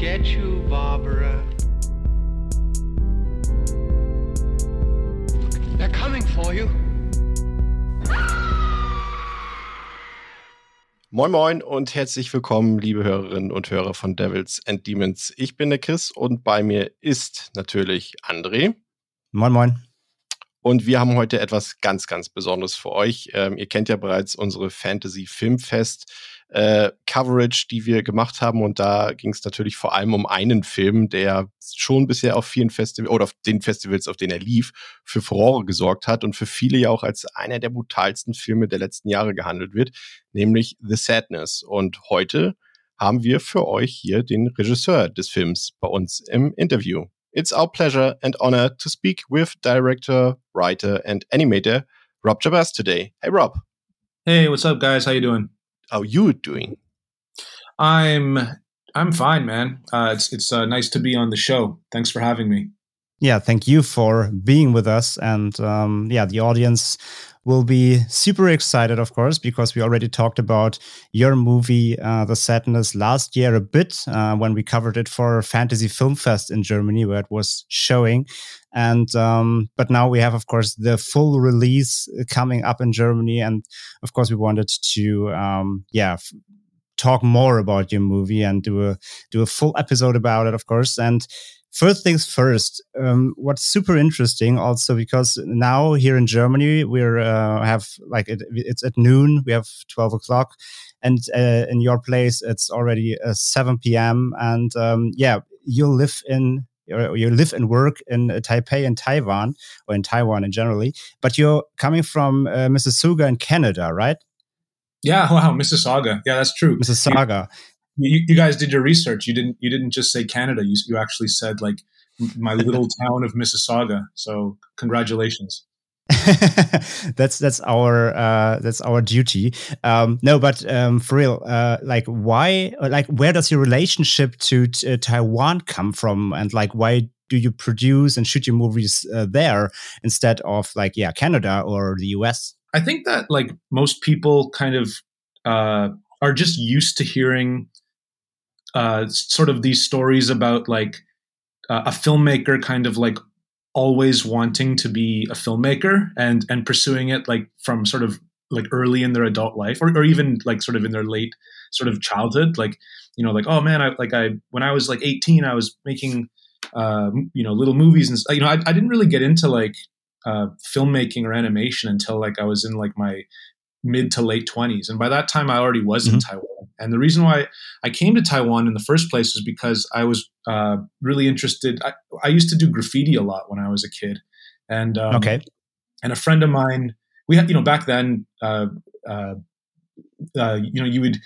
get you, Barbara. They're coming for you. Moin Moin und herzlich willkommen, liebe Hörerinnen und Hörer von Devils and Demons. Ich bin der Chris und bei mir ist natürlich André. Moin Moin. Und wir haben heute etwas ganz, ganz Besonderes für euch. Ähm, ihr kennt ja bereits unsere Fantasy Filmfest äh, Coverage, die wir gemacht haben. Und da ging es natürlich vor allem um einen Film, der schon bisher auf vielen Festivals oder auf den Festivals, auf denen er lief, für Furore gesorgt hat und für viele ja auch als einer der brutalsten Filme der letzten Jahre gehandelt wird, nämlich The Sadness. Und heute haben wir für euch hier den Regisseur des Films bei uns im Interview. It's our pleasure and honor to speak with director, writer, and animator Rob Jabaz today. Hey, Rob. Hey, what's up, guys? How you doing? How you doing? I'm I'm fine, man. Uh, it's it's uh, nice to be on the show. Thanks for having me. Yeah, thank you for being with us, and um, yeah, the audience will be super excited, of course, because we already talked about your movie, uh, The Sadness, last year a bit uh, when we covered it for Fantasy Film Fest in Germany, where it was showing. And um, but now we have, of course, the full release coming up in Germany, and of course, we wanted to, um, yeah. talk more about your movie and do a do a full episode about it of course. And first things first um, what's super interesting also because now here in germany we're uh, have like it, it's at noon we have 12 o'clock. And uh, in your place it's already uh, 7 p.m and um, yeah you live in you live and work in uh, Taipei and Taiwan, or in Taiwan in generally, but you're coming from uh, Mississauga in Canada, right? Yeah, wow, Mississauga. Yeah, that's true. Mississauga you, you guys did your research. You didn't you didn't just say Canada. You you actually said like my little town of Mississauga. So congratulations. that's that's our uh, that's our duty. Um, no, but um, for real, uh, like why? Like where does your relationship to uh, Taiwan come from? And like why do you produce and shoot your movies uh, there instead of like yeah Canada or the US? I think that like most people kind of uh, are just used to hearing uh, sort of these stories about like uh, a filmmaker kind of like always wanting to be a filmmaker and and pursuing it like from sort of like early in their adult life or, or even like sort of in their late sort of childhood like you know like oh man i like i when i was like 18 i was making uh, you know little movies and you know I, I didn't really get into like uh, filmmaking or animation until like i was in like my mid to late 20s. And by that time, I already was mm-hmm. in Taiwan. And the reason why I came to Taiwan in the first place was because I was uh, really interested. I, I, used to do graffiti a lot when I was a kid. And, um, okay. And a friend of mine, we had, you know, back then, uh, uh, uh you know, you would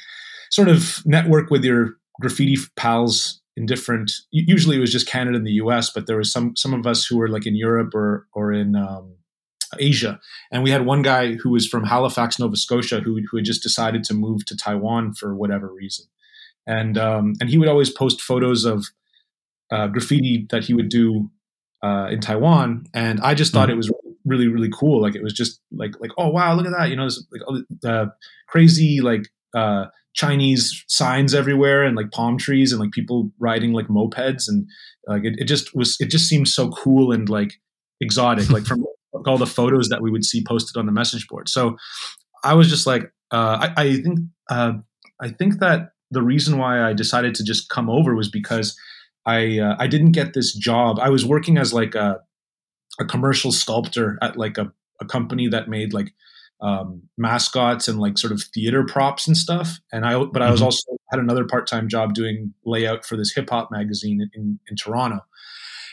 sort of network with your graffiti pals in different usually it was just canada and the us but there was some some of us who were like in europe or or in um, Asia. And we had one guy who was from Halifax, Nova Scotia, who, who had just decided to move to Taiwan for whatever reason. And um, and he would always post photos of uh, graffiti that he would do uh, in Taiwan, and I just thought mm-hmm. it was really really cool. Like it was just like like oh wow look at that you know like uh, crazy like uh, Chinese signs everywhere and like palm trees and like people riding like mopeds and like it, it just was it just seemed so cool and like exotic like from all the photos that we would see posted on the message board. So I was just like, uh, I, I, think uh, I think that the reason why I decided to just come over was because I uh, I didn't get this job. I was working as like a a commercial sculptor at like a, a company that made like um, mascots and like sort of theater props and stuff. And I but I was mm-hmm. also had another part time job doing layout for this hip hop magazine in, in, in Toronto.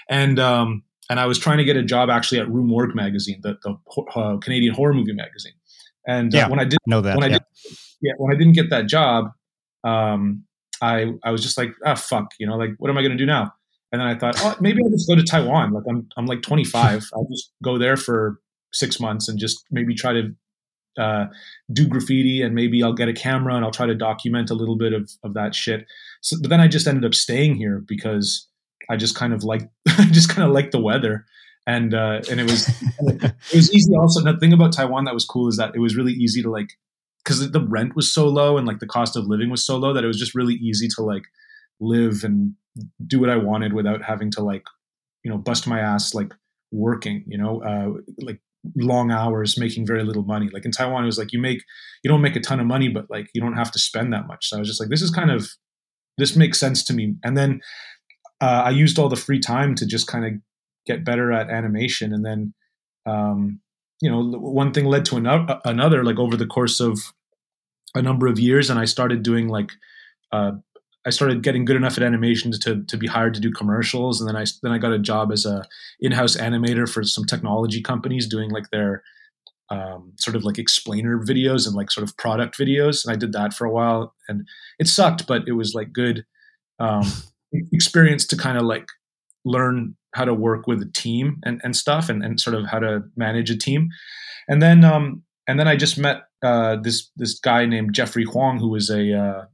And um, and I was trying to get a job actually at Rue Morgue magazine, the, the uh, Canadian horror movie magazine. And uh, yeah, when I didn't know that, when yeah. I did, yeah, when I didn't get that job, um, I I was just like, ah, fuck, you know, like what am I going to do now? And then I thought, oh, maybe I'll just go to Taiwan. Like I'm I'm like 25. I'll just go there for six months and just maybe try to uh, do graffiti and maybe I'll get a camera and I'll try to document a little bit of, of that shit. So, but then I just ended up staying here because I just kind of like just kind of like the weather. And uh, and it was it was easy. Also, the thing about Taiwan that was cool is that it was really easy to like because the rent was so low and like the cost of living was so low that it was just really easy to like live and do what I wanted without having to like, you know, bust my ass like working, you know, uh, like long hours making very little money. Like in Taiwan, it was like you make you don't make a ton of money, but like you don't have to spend that much. So I was just like, this is kind of this makes sense to me. And then uh, I used all the free time to just kind of get better at animation, and then um, you know one thing led to another. Like over the course of a number of years, and I started doing like uh, I started getting good enough at animation to to be hired to do commercials, and then I then I got a job as a in-house animator for some technology companies doing like their um, sort of like explainer videos and like sort of product videos, and I did that for a while, and it sucked, but it was like good um, experience to kind of like learn how to work with a team and, and stuff, and, and sort of how to manage a team, and then um, and then I just met uh, this this guy named Jeffrey Huang, who was a uh,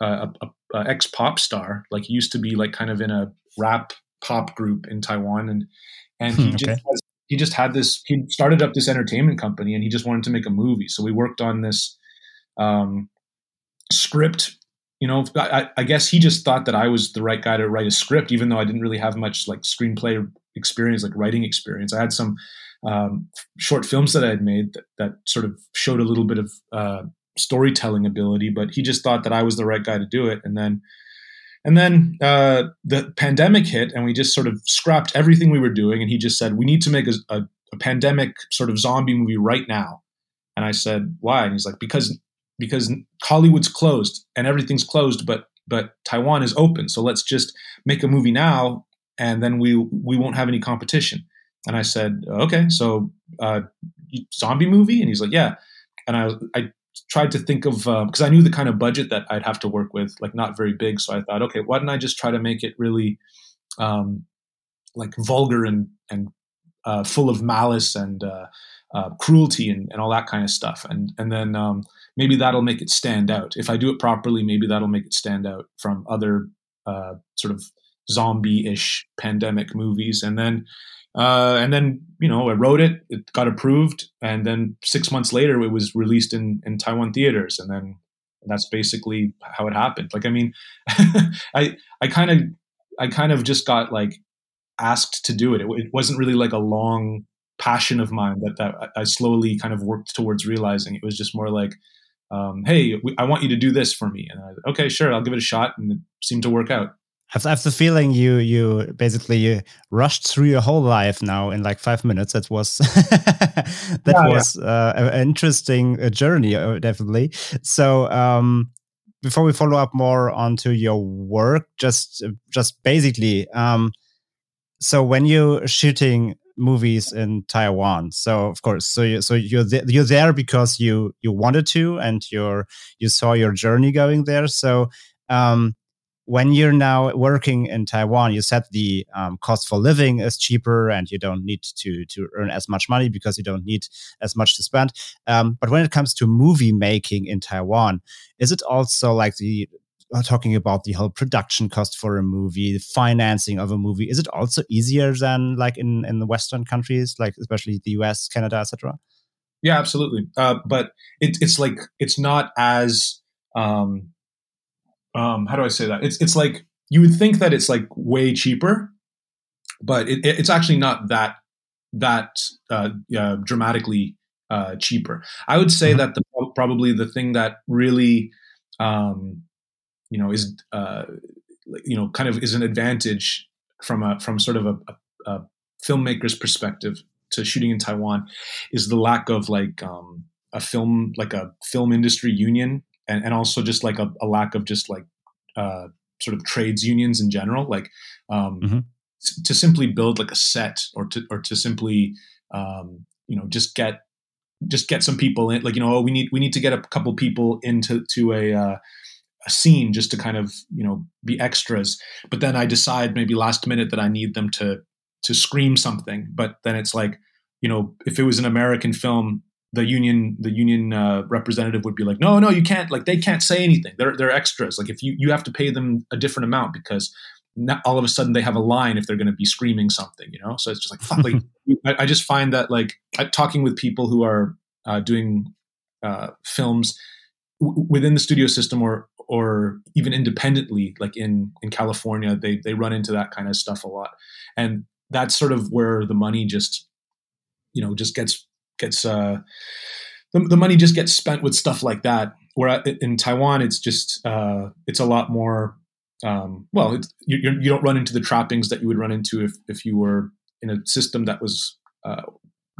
a, a, a ex pop star. Like he used to be like kind of in a rap pop group in Taiwan, and and he hmm, okay. just has, he just had this. He started up this entertainment company, and he just wanted to make a movie. So we worked on this um, script. You know, I, I guess he just thought that I was the right guy to write a script, even though I didn't really have much like screenplay experience, like writing experience. I had some um, short films that I had made that, that, sort of showed a little bit of uh, storytelling ability, but he just thought that I was the right guy to do it. And then, and then uh, the pandemic hit, and we just sort of scrapped everything we were doing. And he just said, "We need to make a, a, a pandemic sort of zombie movie right now." And I said, "Why?" And he's like, "Because because Hollywood's closed and everything's closed, but but Taiwan is open. So let's just make a movie now, and then we we won't have any competition." And I said, "Okay, so uh, zombie movie?" And he's like, "Yeah." And I I tried to think of because um, I knew the kind of budget that I'd have to work with, like not very big. So I thought, okay, why don't I just try to make it really um, like vulgar and and uh, full of malice and uh, uh, cruelty and, and all that kind of stuff, and and then um, maybe that'll make it stand out. If I do it properly, maybe that'll make it stand out from other uh, sort of zombie-ish pandemic movies, and then uh, and then, you know, I wrote it, it got approved. And then six months later, it was released in, in Taiwan theaters. And then that's basically how it happened. Like, I mean, I, I kind of, I kind of just got like asked to do it. it. It wasn't really like a long passion of mine that, that I slowly kind of worked towards realizing. It was just more like, um, hey, I want you to do this for me. And I, okay, sure, I'll give it a shot. And it seemed to work out. I have the feeling you you basically rushed through your whole life now in like five minutes. That was that yeah, was yeah. Uh, an interesting uh, journey, uh, definitely. So um, before we follow up more onto your work, just just basically, um, so when you're shooting movies in Taiwan, so of course, so you so you're th you're there because you you wanted to, and you're you saw your journey going there. So um, when you're now working in Taiwan, you said the um, cost for living is cheaper and you don't need to to earn as much money because you don't need as much to spend. Um, but when it comes to movie making in Taiwan, is it also like the talking about the whole production cost for a movie, the financing of a movie? Is it also easier than like in in the Western countries, like especially the US, Canada, etc.? Yeah, absolutely. Uh, but it, it's like it's not as um, um, how do I say that? It's it's like you would think that it's like way cheaper, but it, it's actually not that that uh, uh, dramatically uh, cheaper. I would say mm-hmm. that the probably the thing that really um, you know is uh, you know kind of is an advantage from a from sort of a, a, a filmmaker's perspective to shooting in Taiwan is the lack of like um, a film like a film industry union and, and also just like a, a lack of just like uh, sort of trades unions in general, like um, mm-hmm. to simply build like a set or to or to simply um, you know just get just get some people in, like you know oh, we need we need to get a couple people into to a uh, a scene just to kind of you know be extras but then i decide maybe last minute that i need them to to scream something but then it's like you know if it was an american film the union the union uh, representative would be like, no, no, you can't. Like they can't say anything. They're they're extras. Like if you you have to pay them a different amount because all of a sudden they have a line if they're going to be screaming something. You know, so it's just like fuck. like I, I, just find that like talking with people who are uh, doing uh, films w- within the studio system or or even independently, like in in California, they they run into that kind of stuff a lot, and that's sort of where the money just you know just gets gets uh the, the money just gets spent with stuff like that. Where in taiwan it's just uh it's a lot more um well it's, you, you don't run into the trappings that you would run into if if you were in a system that was uh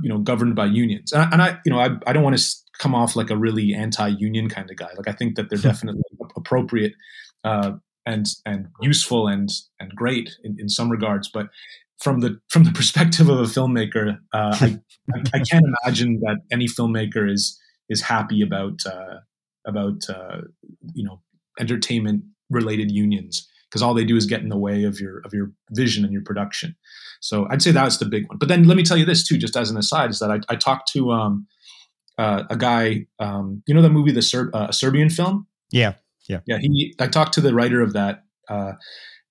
you know governed by unions. And I, and I you know I, I don't want to come off like a really anti-union kind of guy like i think that they're definitely appropriate uh and and useful and and great in, in some regards but from the from the perspective of a filmmaker, uh, I, I, can't imagine that any filmmaker is is happy about uh, about uh, you know entertainment related unions because all they do is get in the way of your of your vision and your production. So I'd say that's the big one. But then let me tell you this too, just as an aside, is that I, I talked to um, uh, a guy, um, you know, the movie the Ser- uh, Serbian film. Yeah, yeah, yeah. He I talked to the writer of that uh,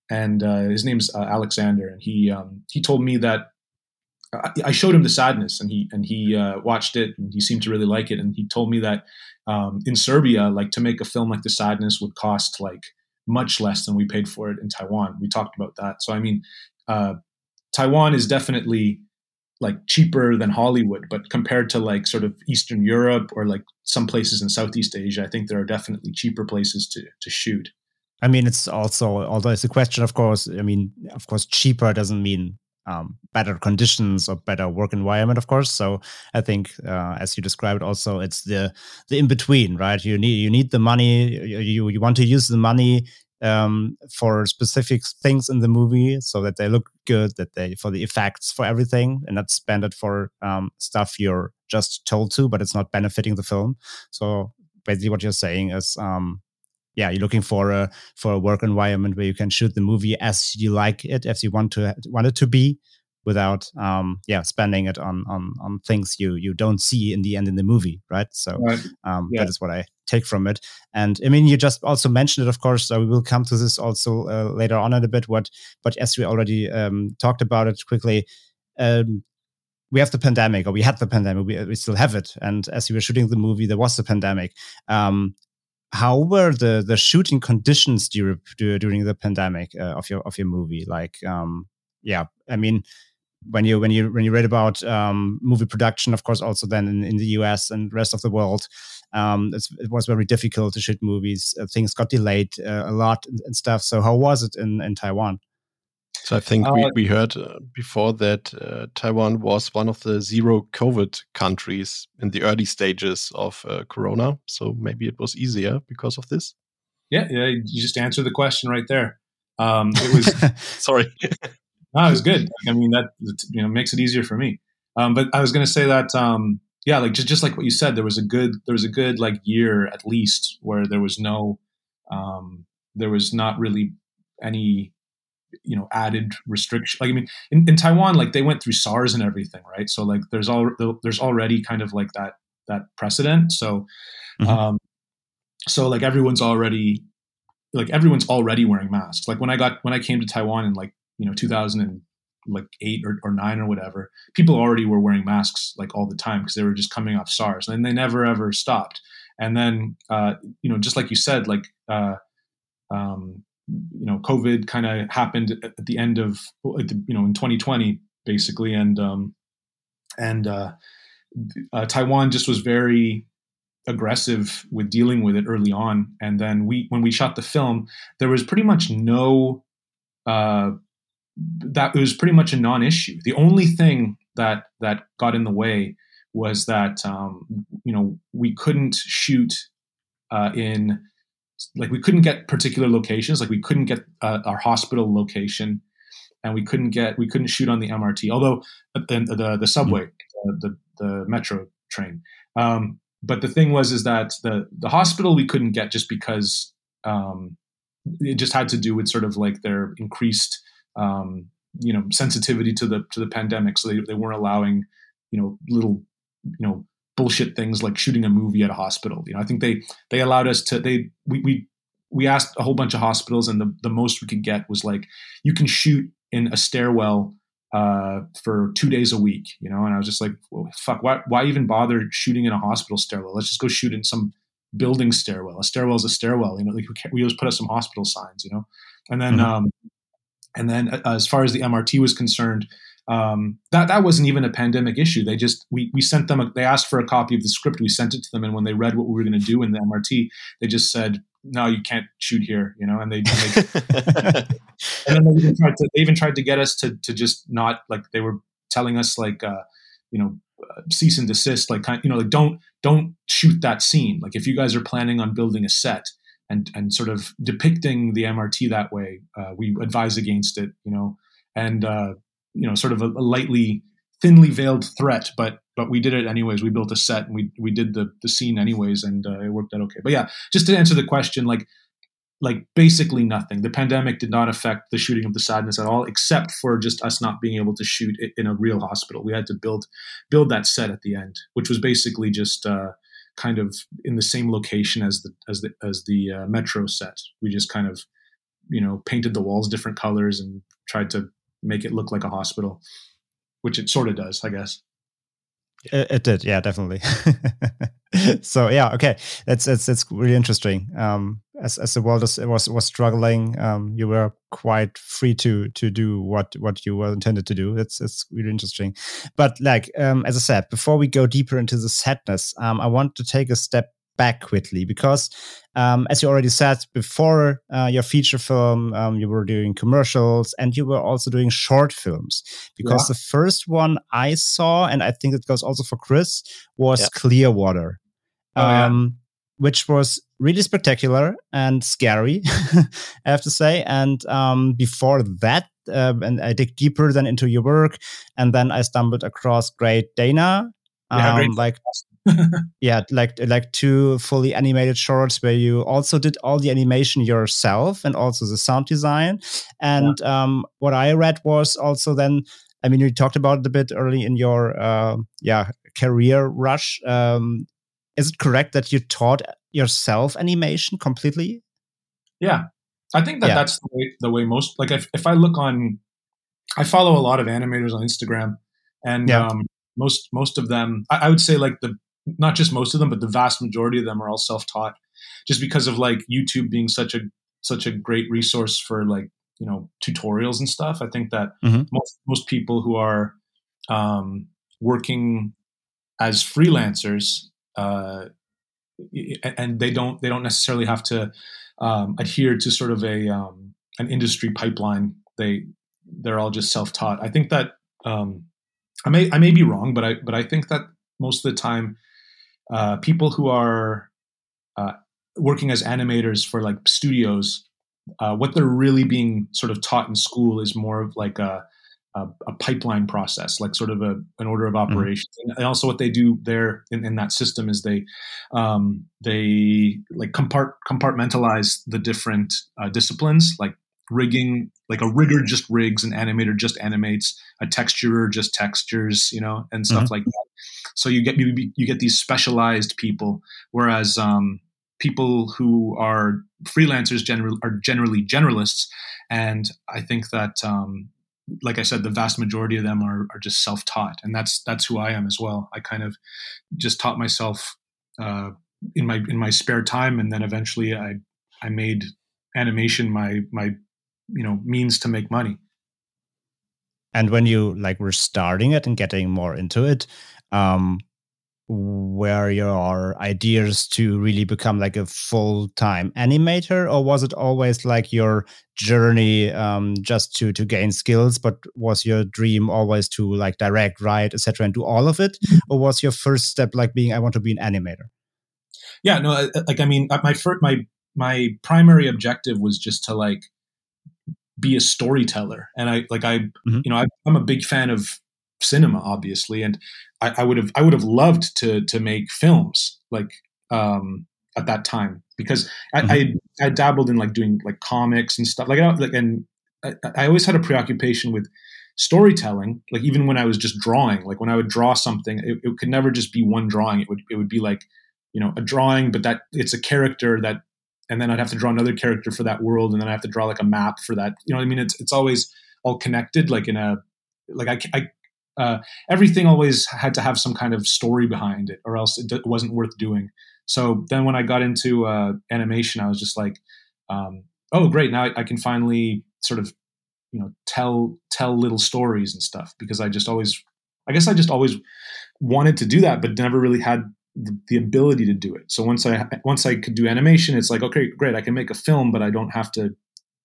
and uh, his name's uh, Alexander, and he um, he told me that I, I, showed him the sadness, and he and he uh, watched it, and he seemed to really like it, and he told me that um, in Serbia, like to make a film like the sadness would cost like much less than we paid for it in Taiwan. We talked about that, so I mean, uh, Taiwan is definitely like cheaper than Hollywood, but compared to like sort of Eastern Europe or like some places in Southeast Asia, I think there are definitely cheaper places to to shoot. I mean, it's also, although it's a question, of course, I mean, of course, cheaper doesn't mean um, better conditions or better work environment, of course. So I think, uh, as you described, also it's the the in between, right? You need you need the money. You you want to use the money um, for specific things in the movie so that they look good, that they for the effects, for everything, and not spend it for um, stuff you're just told to, but it's not benefiting the film. So basically, what you're saying is um, yeah, you're looking for a for a work environment where you can shoot the movie as you like it, as you want to want it to be, without um yeah spending it on on on things you you don't see in the end in the movie, right? So right. Um, yeah. that is what I take from it. And I mean, you just also mentioned it, of course. So we will come to this also uh, later on in a bit. What, but as we already um, talked about it quickly. Um, we have the pandemic, or we had the pandemic. We, we still have it. And as we were shooting the movie, there was the pandemic. Um, how were the the shooting conditions during during the pandemic uh, of your of your movie? Like, um, yeah, I mean, when you when you when you read about um, movie production, of course, also then in, in the U.S. and rest of the world, um, it was very difficult to shoot movies. Uh, things got delayed uh, a lot and, and, stuff. So, how was it in in Taiwan? So I think uh, we, we heard uh, before that uh, Taiwan was one of the zero COVID countries in the early stages of uh, Corona. So maybe it was easier because of this. Yeah, yeah. You just answered the question right there. Um, it was sorry. no, it was good. I mean, that you know makes it easier for me. Um, but I was going to say that um, yeah, like just just like what you said, there was a good there was a good like year at least where there was no um, there was not really any you know added restriction like i mean in, in taiwan like they went through sars and everything right so like there's all there's already kind of like that that precedent so mm-hmm. um so like everyone's already like everyone's already wearing masks like when i got when i came to taiwan in like you know 2000 and like eight or, or nine or whatever people already were wearing masks like all the time because they were just coming off sars and they never ever stopped and then uh you know just like you said like uh um you know, COVID kind of happened at the end of, you know, in 2020, basically, and um, and uh, uh, Taiwan just was very aggressive with dealing with it early on. And then we, when we shot the film, there was pretty much no, uh, that it was pretty much a non-issue. The only thing that that got in the way was that um, you know we couldn't shoot uh, in like we couldn't get particular locations like we couldn't get uh, our hospital location and we couldn't get we couldn't shoot on the mrt although uh, the the, the subway mm-hmm. the, the, the metro train um, but the thing was is that the the hospital we couldn't get just because um, it just had to do with sort of like their increased um, you know sensitivity to the to the pandemic so they, they weren't allowing you know little you know bullshit things like shooting a movie at a hospital. You know, I think they they allowed us to they we we we asked a whole bunch of hospitals and the, the most we could get was like you can shoot in a stairwell uh, for two days a week, you know, and I was just like, well, fuck, why, why even bother shooting in a hospital stairwell? Let's just go shoot in some building stairwell. A stairwell is a stairwell. You know, like we always put up some hospital signs. You know, and then mm-hmm. um, and then uh, as far as the MRT was concerned, um, that that wasn't even a pandemic issue. They just we we sent them. A, they asked for a copy of the script. We sent it to them, and when they read what we were going to do in the MRT, they just said, "No, you can't shoot here," you know. And they, and, they, and they even tried to they even tried to get us to to just not like they were telling us like uh, you know uh, cease and desist, like kind you know like don't don't shoot that scene. Like if you guys are planning on building a set and and sort of depicting the MRT that way, uh, we advise against it. You know, and uh, you know sort of a, a, lightly thinly veiled threat, but but we did it anyways. We built a set and we we did the the scene anyways, and uh, it worked out okay. But yeah, just to answer the question, like like basically nothing. The pandemic did not affect the shooting of the sadness at all, except for just us not being able to shoot in a real hospital. We had to build build that set at the end, which was basically just uh, kind of in the same location as the as the as the uh, metro set. We just kind of you know painted the walls different colors and tried to make it look like a hospital, which it sort of does, I guess. It, did, yeah, definitely. so yeah, okay, that's that's that's really interesting. Um, as as the world was was, was struggling, um, you were quite free to to do what what you were intended to do. It's it's really interesting. But like um, as I said, before we go deeper into the sadness, um, I want to take a step back quickly because, um, as you already said before, uh, your feature film, um, you were doing commercials and you were also doing short films. Because yeah. the first one I saw, and I think it goes also for Chris, was yeah. Clearwater, oh, um, yeah. Which was really spectacular and scary, I have to say. And um, before that, uh, and I dig deeper than into your work, and then I stumbled across Great Dana. Yeah, um, like yeah, like like two fully animated shorts where you also did all the animation yourself and also the sound design. And yeah. um, what I read was also then, I mean, you talked about it a bit early in your uh, yeah career rush. Um, is it correct that you taught yourself animation completely? Yeah, I think that yeah. that's the way, the way most like if if I look on, I follow a lot of animators on Instagram, and yeah. um, most most of them, I, I would say like the not just most of them, but the vast majority of them are all self-taught, just because of like YouTube being such a such a great resource for like you know tutorials and stuff. I think that mm-hmm. most most people who are um, working as freelancers uh, and they don't they don't necessarily have to um, adhere to sort of a um, an industry pipeline. They they're all just self taught. I think that um, I may I may be wrong, but I but I think that most of the time uh, people who are uh, working as animators for like studios, uh, what they're really being sort of taught in school is more of like a, a, a pipeline process, like sort of a, an order of mm-hmm. operations. Mm-hmm. And also, what they do there in, in that system is they um, they like compart- compartmentalize the different uh, disciplines, like rigging like a rigger just rigs an animator just animates a texturer just textures you know and stuff mm-hmm. like that so you get you, you get these specialized people, whereas um, people who are freelancers general are generally generalists, and I think that. Um, like I said, the vast majority of them are, are just self-taught, and that's that's who I am as well. I kind of just taught myself uh, in my in my spare time, and then eventually I I made animation my my you know means to make money. And when you like were starting it and getting more into it, um, where your ideas to really become like a full-time animator or was it always like your journey um, just to to gain skills but was your dream always to like direct write etc and do all of it mm-hmm. or was your first step like being i want to be an animator yeah no like i mean my first my my primary objective was just to like be a storyteller and i like i mm-hmm. you know I, i'm a big fan of cinema, obviously, and I, I would have I would have loved to to make films like um, at that time because I, mm-hmm. I, I dabbled in like doing like comics and stuff like like and I, I always had a preoccupation with storytelling like even when i was just drawing like when i would draw something it, it, could never just be one drawing it would it would be like you know a drawing but that it's a character that and then i'd have to draw another character for that world and then i have to draw like a map for that you know what i mean it's it's always all connected like in a like i, I uh, everything always had to have some kind of story behind it, or else it, d- wasn't worth doing. So then when I got into uh, animation, I was just like, um, oh, great. Now I, I, can finally sort of, you know, tell, tell little stories and stuff because I just always, I guess I just always wanted to do that, but never really had the, the ability to do it. So once I, once I could do animation, it's like, okay, great. I can make a film, but I don't have to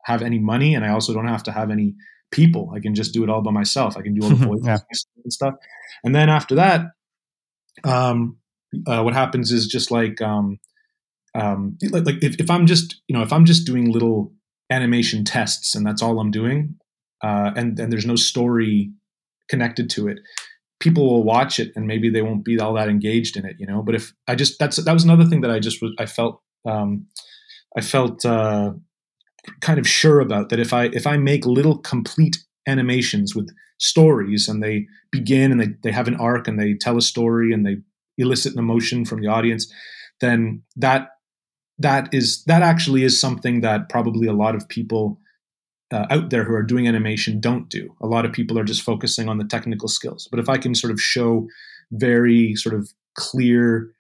have any money. And I also don't have to have any people. I can just do it all by myself. I can do all the voices yeah. and stuff. And then after that, um, uh, what happens is just like, um, um, like, like if, if I'm just, you know, if I'm just doing little animation tests and that's all I'm doing, uh, and, and there's no story connected to it, people will watch it and maybe they won't be all that engaged in it, you know, but if I just, that's, that was another thing that I just was, I felt, um, I felt, uh, kind of sure about that if I if I make little complete animations with stories and they begin and they, they have an arc and they tell a story and they elicit an emotion from the audience, then that that is that actually is something that probably a lot of people uh, out there who are doing animation don't do. A lot of people are just focusing on the technical skills. But if I can sort of show very sort of clear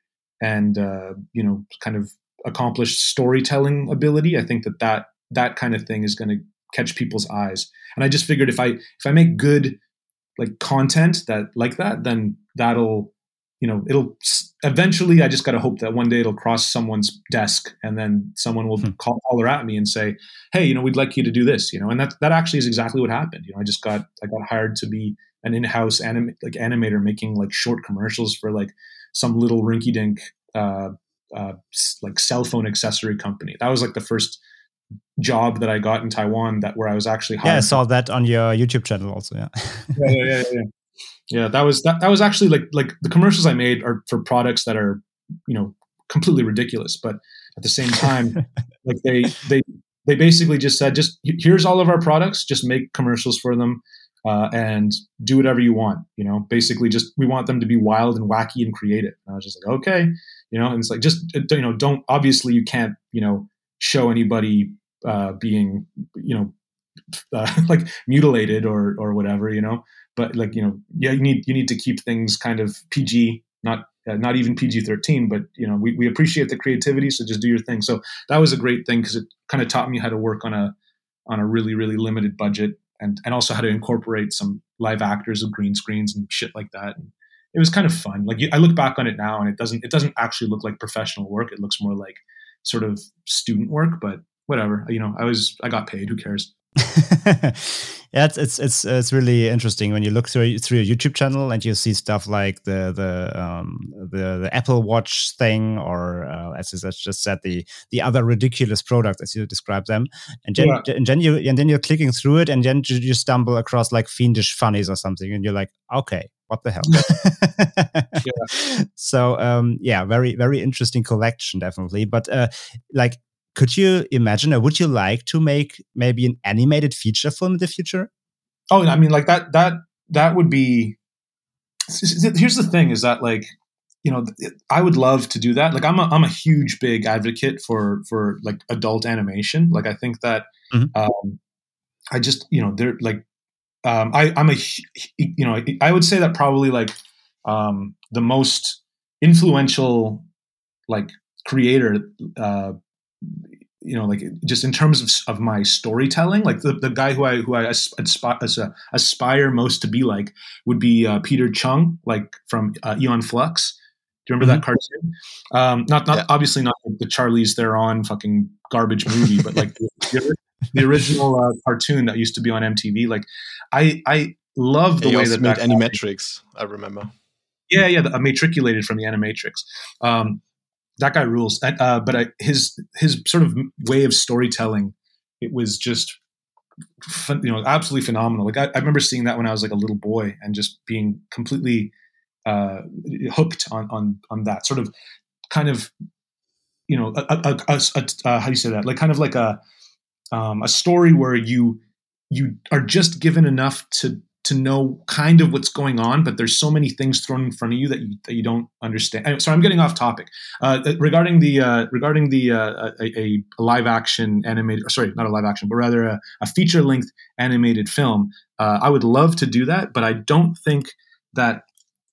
and uh, you know kind of accomplished storytelling ability, I think that that that kind of thing is going to catch people's eyes. And I just figured if I if I make good like content that like that, then that'll you know it'll eventually. I just got to hope that one day it'll cross someone's desk, and then someone will hmm. call holler at me and say, "Hey, you know, we'd like you to do this." You know, and that that actually is exactly what happened. You know, I just got I got hired to be an in-house anim- like animator making like short commercials for like some little rinky-dink uh, uh, like cell phone accessory company. That was like the first job that I got in Taiwan that where I was actually hired. Yeah, I saw that on your YouTube channel also. Yeah. yeah, yeah, yeah, yeah, yeah. that was that. That was actually like like the commercials I made are for products that are you know completely ridiculous, but at the same time, like they they they basically just said, just here's all of our products, just make commercials for them. Uh, and do whatever you want, you know. Basically, just we want them to be wild and wacky and creative. And I was just like, okay, you know. And it's like, just you know, don't obviously you can't, you know, show anybody uh, being you know uh, like mutilated or or whatever you know? But like you know yeah you need you need to keep things kind of pg not uh, not even pg-13 but you know we, we appreciate the creativity so just do your thing. So that was a great thing because it kind of taught me how to work on a on a really really limited budget and and also how to incorporate some live actors and green screens and shit like that. And it was kind of fun. Like i look back on it now and it doesn't it doesn't actually look like professional work. It looks more like sort of student work, but whatever. You know, I was I got paid. Who cares? yeah, it's, it's it's it's really interesting when you look through through your YouTube channel and you see stuff like the the um, the, the Apple Watch thing, or uh, as you just said, the the other ridiculous products as you describe them, and then yeah. and then you and then you're clicking through it, and then you, you stumble across like fiendish funnies or something, and you're like, okay, what the hell? Yeah. so um yeah very very interesting collection definitely. But uh like could you imagine or would you like to make maybe an animated feature film in the future? Oh i mean like that that that would be here's the thing is that like you know i would love to do that. Like i'm a, I'm a huge big advocate for for like adult animation. Like i think that mm-hmm. um i just you know they're like um, I, I'm a, you know, I would say that probably like um, the most influential like creator, uh, you know, like just in terms of, of my storytelling, like the, the guy who I who I aspire, aspire most to be like would be uh, Peter Chung, like from uh, Aeon Flux. Do you remember mm-hmm. that cartoon? Um, not not yeah. obviously not the Charlize Theron fucking garbage movie, but like the, the original uh, cartoon that used to be on MTV. Like, I I love the he way that made Animatrix. I remember. Yeah, yeah, the, matriculated from the Animatrix. Um, that guy rules. Uh, but I, his his sort of way of storytelling, it was just fun, you know absolutely phenomenal. Like I, I, remember seeing that when I was like a little boy and just being completely uh, hooked on on on that sort of kind of you know a, a, a, a, how do you say that like kind of like a um, a story where you you are just given enough to to know kind of what's going on, but there's so many things thrown in front of you that you that you don't understand. Anyway, so I'm getting off topic. Uh, uh regarding the uh, regarding the uh, a, a, live action animated, sorry, not a live action, but rather a, a feature length animated film. Uh, I would love to do that, but I don't think that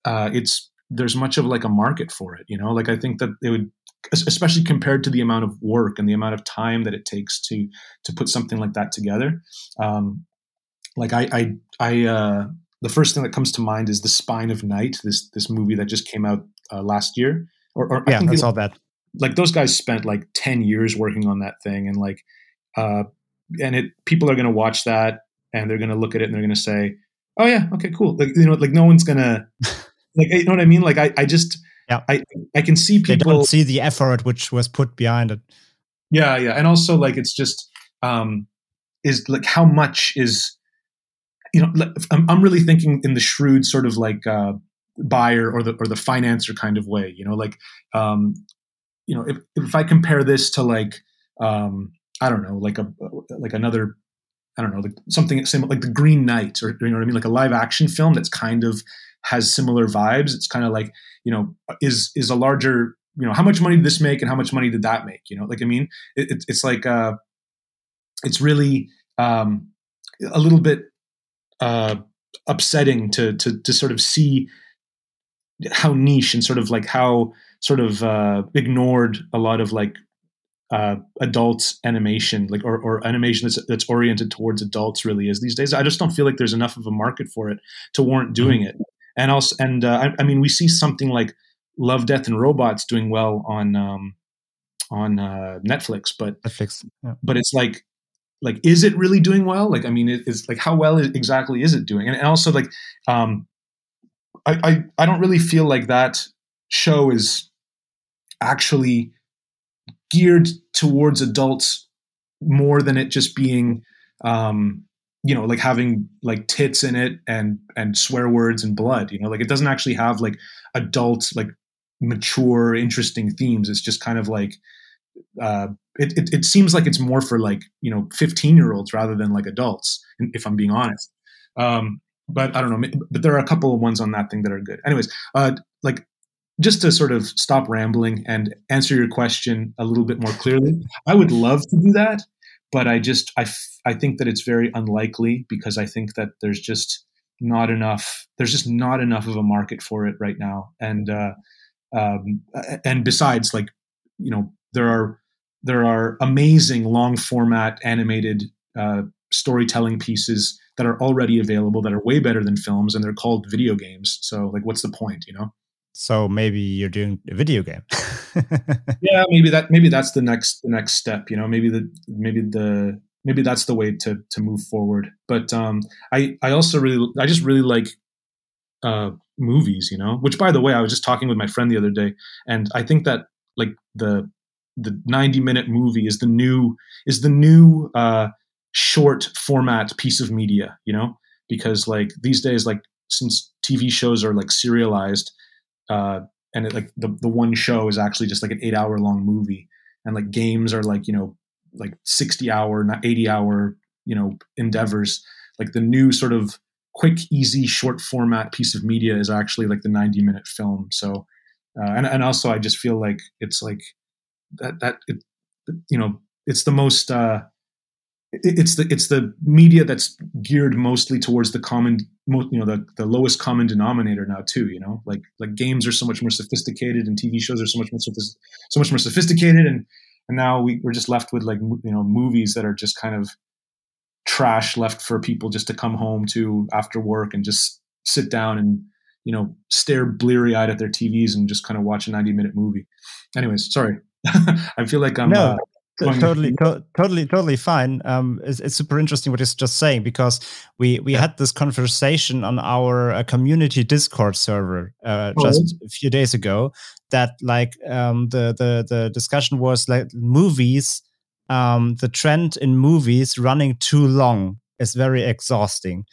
uh, it's there's much of like a market for it. You know, like I think that it would especially compared to the amount of work and the amount of time that it takes to to put something like that together. Um, like I, I, I uh, the first thing that comes to mind is the Spine of Night, this this movie that just came out uh, last year. Or, or yeah, I, I saw that. Like those guys spent like ten years working on that thing, and like, uh, and it people are going to watch that and they're going to look at it and they're going to say, "Oh yeah, okay, cool." Like you know, like no one's gonna like you know what I mean. Like I, I just yeah, I I can see people they don't see the effort which was put behind it. Yeah, yeah, and also like it's just um is like how much is you know I'm, I'm really thinking in the shrewd sort of like uh buyer or the or the financer kind of way you know like um you know if, if i compare this to like um i don't know like a like another I don't know, like something similar, like the Green Knight, or you know what I mean, like a live action film that's kind of has similar vibes. It's kind of like you know, is is a larger, you know, how much money did this make, and how much money did that make? You know, like I mean, it, it, it's like uh, it's really um, a little bit uh, upsetting to to to sort of see how niche and sort of like how sort of uh, ignored a lot of like uh, adult animation, like or, or animation that's that's oriented towards adults, really is these days. I just don't feel like there's enough of a market for it to warrant doing mm-hmm. it. And also, and uh, I, I, mean, we see something like Love, Death, and Robots doing well on um, on uh, Netflix, but Netflix, yeah. but it's like like is it really doing well? Like I mean, it, it's like how well exactly is it doing? And, and also like um, I, I I don't really feel like that show is actually geared towards adults more than it just being um, you know like having like tits in it and and swear words and blood you know like it doesn't actually have like adult like mature interesting themes. It's just kind of like uh it, it, it seems like it's more for like you know 15 year olds rather than like adults if i'm being honest. Um but i don't know but there are a couple of ones on that thing that are good. Anyways uh like just to sort of stop rambling and answer your question a little bit more clearly, I would love to do that, but I just I, f- I think that it's very unlikely because I think that there's just not enough there's just not enough of a market for it right now. And uh, um, and besides like you know there are there are amazing long format animated uh, storytelling pieces that are already available that are way better than films and they're called video games. So like what's the point you know so maybe you're doing a video game. yeah, maybe that maybe that's the next the next step. You know, maybe the maybe the maybe that's the way to to move forward. But um, I I also really I just really like uh, movies. You know, which by the way, I was just talking with my friend the other day, and I think that like the the 90 minute movie is the new is the new uh, short format piece of media. You know, because like these days, like since TV shows are like serialized uh, and it, like the the one show is actually just like an eight hour long movie, and like games are like you know like sixty hour, not eighty hour you know endeavors. Like the new sort of quick, easy, short format piece of media is actually like the ninety minute film. So, uh, and and also I just feel like it's like that that it, you know it's the most uh, it's the it's the media that's geared mostly towards the common you know the, the lowest common denominator now too you know? Like like games are so much more sophisticated and tv shows are so much more so much more sophisticated and and now we, we're just left with like you know movies that are just kind of trash left for people just to come home to after work and just sit down and you know stare bleary eyed at their tvs and just kind of watch a 90 minute movie. Anyways sorry. I feel like i'm no. Uh, totally to- totally totally fine. Um it's, it's, super interesting what you're just saying because we we yeah. had this conversation on our uh, community discord server uh, oh, just a few days ago that like um the the the discussion was like movies um the trend in movies running too long is very exhausting.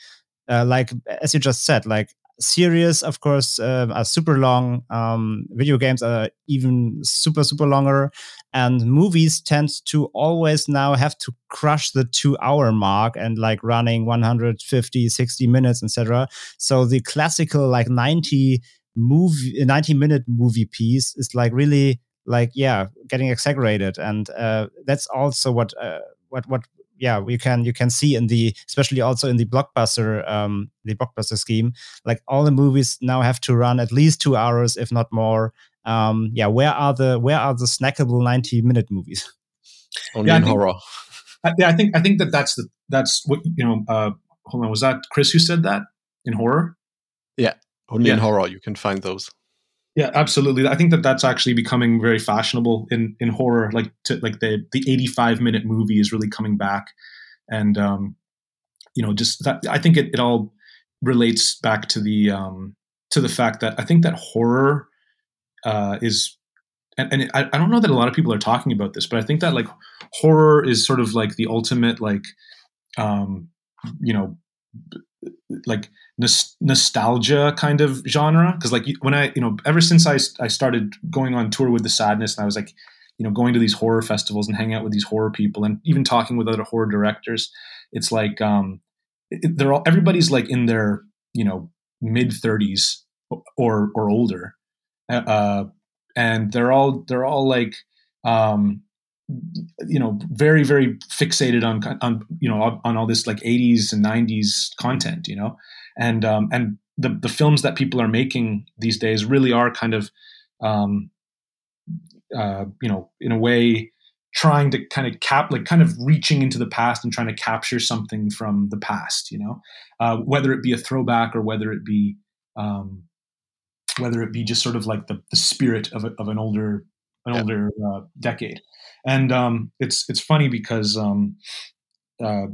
Uh, like as you just said like series, of course, uh, are super long. Um, video games are even super, super longer. And movies tend to always now have to crush the two hour mark and like running 150, 60 minutes, etc. So the classical like 90 movie, 90 minute movie piece is like really like, yeah, getting exaggerated. And uh, that's also what, uh, what, what yeah you can you can see in the especially also in the blockbuster um the blockbuster scheme like all the movies now have to run at least two hours if not more Um, yeah, where are the where are the snackable ninety minute movies? Only Yeah, in think- horror. I, yeah, I think I think that that's the that's what you know. Uh, hold on, was that Chris who said that in horror? Yeah, only in horror you can find those. Yeah, absolutely. I think that that's actually becoming very fashionable in in horror. Like to, like the the eighty five minute movie is really coming back, and um, you know, just that I think it, it all relates back to the um to the fact that I think that horror uh, is. And, and I, I don't know that a lot of people are talking about this, but I think that like horror is sort of like the ultimate like um you know like nos- nostalgia kind of genre? Because like when i you know ever since I, I started going on tour with the sadness and i was like you know going to these horror festivals and hanging out with these horror people and even talking with other horror directors it's like um it, they're all everybody's like in their you know mid 30s or or older uh and they're all they're all like um you know very very fixated on on you know on all this like 80s and 90s content you know and um and the the films that people are making these days really are kind of um uh you know in a way trying to kind of cap like kind of reaching into the past and trying to capture something from the past you know uh whether it be a throwback or whether it be um whether it be just sort of like the, the spirit of, a, of an older an Yeah. older uh, decade and um, it's it's funny because um, uh,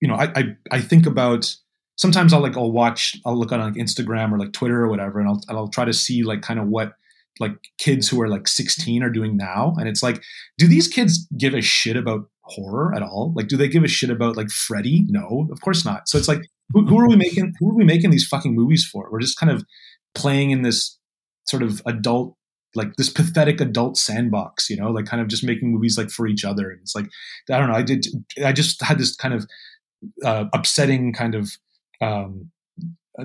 you know I, I I think about sometimes I'll like I'll watch I'll look on like Instagram or like Twitter or whatever and I'll and I'll try to see like kind of what like kids who are like 16 are doing now and it's like do these kids give a shit about horror at all? Like do they give a shit about like Freddy? No of course not. So it's like who, who are we making who are we making these fucking movies for? We're just kind of playing in this sort of adult like this pathetic adult sandbox, you know, like kind of just making movies like for each other. And it's like, I don't know, I did, I just had this kind of uh, upsetting kind of um,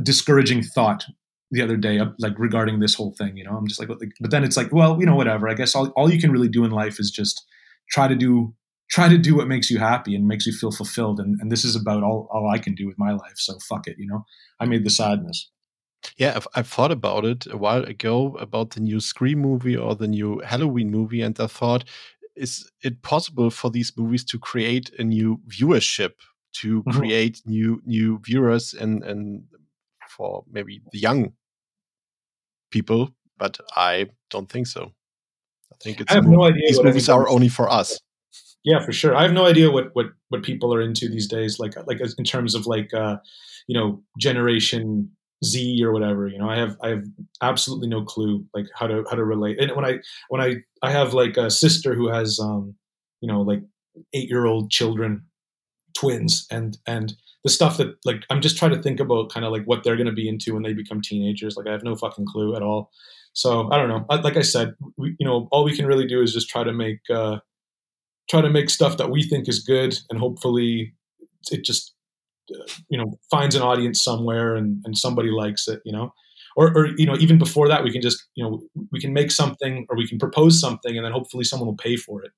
discouraging thought the other day, uh, like regarding this whole thing, you know, I'm just like, but then it's like, well, you know, whatever, I guess all, all you can really do in life is just try to do, try to do what makes you happy and makes you feel fulfilled. And, and this is about all, all I can do with my life. So fuck it, you know, I made the sadness. Yeah, I've thought about it a while ago about the new Scream movie or the new Halloween movie, and I thought, is it possible for these movies to create a new viewership, to Mhm. create new new viewers, and and for maybe the young people? But I don't think so. I think it's I have no idea these movies are only for us. Yeah, for sure. I have no idea what what what people are into these days. Like like in terms of like uh, you know Generation Z or whatever. You know, I have I have absolutely no clue like how to how to relate. And when I when I I have like a sister who has um you know like eight year old children, twins, and and the stuff that like I'm just trying to think about kind of like what they're going to be into when they become teenagers. Like I have no fucking clue at all. So I don't know. Like I said, we, you know, all we can really do is just try to make. Uh, try to make stuff that we think is good and hopefully it just uh, you know finds an audience somewhere and, and somebody likes it you know or, or you know even before that we can just you know we can make something or we can propose something and then hopefully someone will pay for it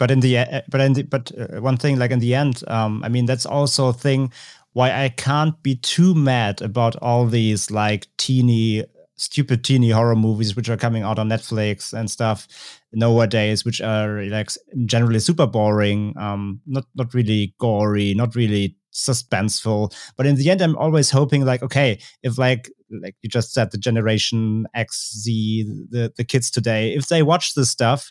but in the but in the, but one thing like in the end um i mean that's also a thing why i can't be too mad about all these like teeny stupid teeny horror movies which are coming out on netflix and stuff nowadays which are like generally super boring um not not really gory not really suspenseful. But in the end i'm always hoping like okay if like like you just said the generation x z the the kids today if they watch this stuff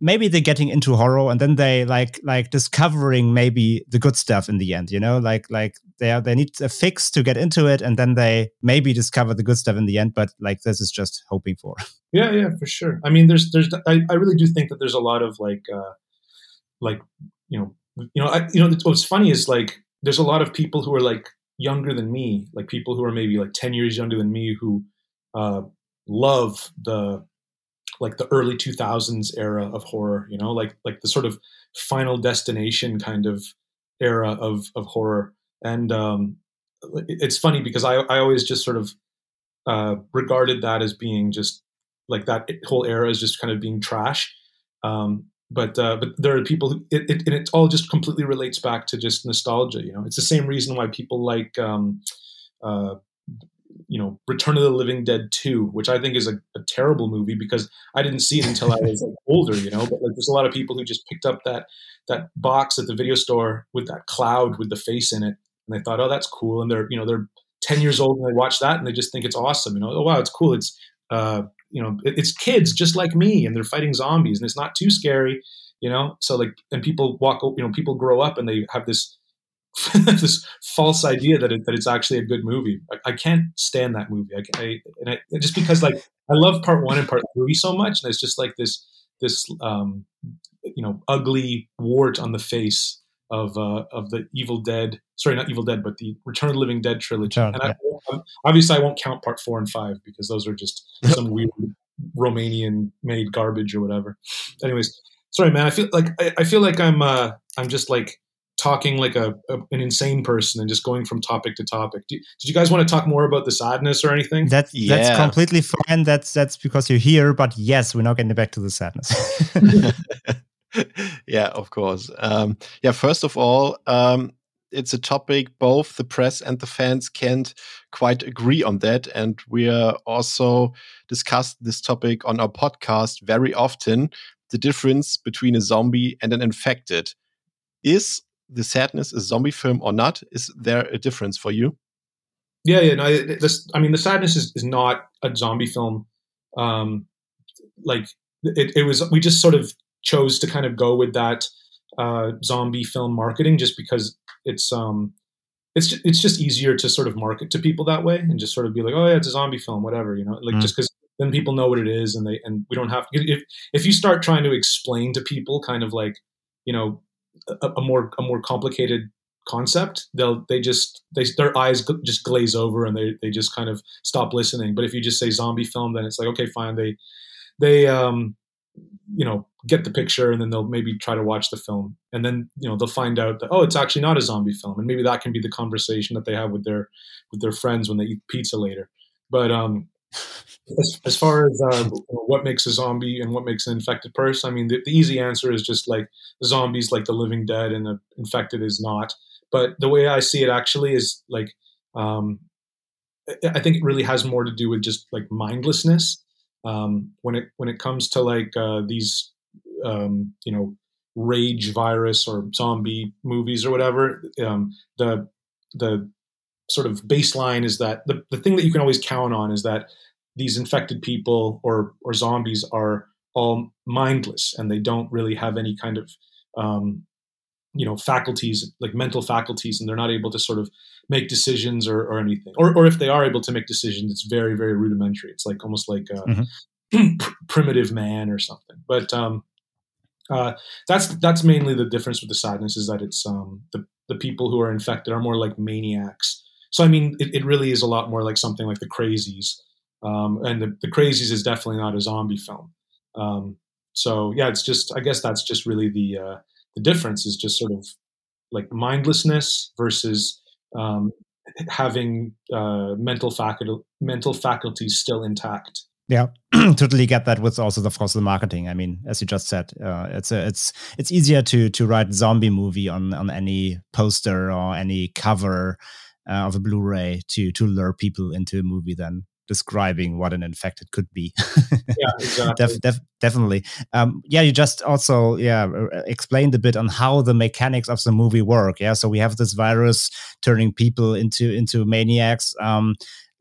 maybe they're getting into horror and then they like like discovering maybe the good stuff in the end you know? Like like they are, they need a fix to get into it and then they maybe discover the good stuff in the end but like this is just hoping for. Yeah yeah for sure. I mean there's there's i, I really do think that there's a lot of like uh like you know you know I, you know what's funny is like there's a lot of people who are like younger than me like people who are maybe like 10 years younger than me who uh love the like the early 2000s era of horror you know like like the sort of final destination kind of era of of horror. And um it's funny because i i always just sort of uh regarded that as being just like that whole era is just kind of being trash. Um but uh, but there are people who it, it it all just completely relates back to just nostalgia you know? It's the same reason why people like um uh you know Return of the Living Dead 2, which I think is a, a terrible movie because I didn't see it until I was like, older, you know. But like, there's a lot of people who just picked up that that box at the video store with that cloud with the face in it, and they thought, oh, that's cool, and they're you know they're 10 years old and they watch that and they just think it's awesome, you know. Oh wow, it's cool. It's uh, you know, it, it's kids just like me, and they're fighting zombies, and it's not too scary, you know. So like, and people walk, you know, people grow up and they have this this false idea that it, that it's actually a good movie. I, I can't stand that movie. I, I and I, just because like I love part one and part three so much, and it's just like this this um, you know ugly wart on the face of uh, of the Evil Dead. Sorry, not Evil Dead, but the Return of the Living Dead trilogy. and I, obviously, I won't count part four and five because those are just some weird Romanian made garbage or whatever. Anyways, sorry, man. I feel like I, I feel like I'm uh, I'm just like talking like a, a, an insane person and just going from topic to topic. Do, did you guys want to talk more about the sadness or anything? That's yeah. that's completely fine. That's that's because you're here. But yes, we're not getting back to the sadness. yeah, of course. Um, yeah, first of all, um, it's a topic both the press and the fans can't quite agree on that, and we are also discussed this topic on our podcast very often. The difference between a zombie and an infected is the sadness a zombie film or not? Is there a difference for you? Yeah, yeah. No, this. I mean, the sadness is, is not a zombie film. Um, like it, it was. We just sort of chose to kind of go with that uh, zombie film marketing, just because it's um, it's just, it's just easier to sort of market to people that way and just sort of be like, oh yeah, it's a zombie film, whatever, you know, like mm. just because then people know what it is and they and we don't have to if if you start trying to explain to people kind of like you know a, a more a more complicated concept. They'll they just they their eyes just glaze over and they they just kind of stop listening. But if you just say zombie film then it's like okay fine. They they um you know get the picture and then they'll maybe try to watch the film. And then you know they'll find out that oh it's actually not a zombie film. And maybe that can be the conversation that they have with their with their friends when they eat pizza later. But um as, as far as uh, what makes a zombie and what makes an infected person, I mean, the, the easy answer is just like the zombies, like the living dead, and the infected is not. But the way I see it actually is like, um, I think it really has more to do with just like mindlessness. Um, when it when it comes to like uh, these, um, you know, rage virus or zombie movies or whatever, um, the the sort of baseline is that the, the thing that you can always count on is that these infected people or or zombies are all mindless and they don't really have any kind of um, you know faculties like mental faculties and they're not able to sort of make decisions or, or anything. Or, or if they are able to make decisions it's very very rudimentary. It's like almost like a mm-hmm. primitive man or something. But um, uh, that's that's mainly the difference with the sadness is that it's um, the, the people who are infected are more like maniacs so i mean it, it really is a lot more like something like the crazies um, and the, the Crazies is definitely not a zombie film. Um, so yeah, it's just I guess that's just really the uh, the difference is just sort of like mindlessness versus um, having uh, mental faculty mental faculties still intact. Yeah, totally get that. With also, the marketing. I mean, as you just said, uh, it's a, it's it's easier to to write zombie movie on on any poster or any cover uh, of a Blu-ray to to lure people into a movie than describing what an infected could be. yeah, exactly. Def, def, definitely. Um, yeah, you just also yeah explained a bit on how the mechanics of the movie work. Yeah, so we have this virus turning people into into maniacs. Um,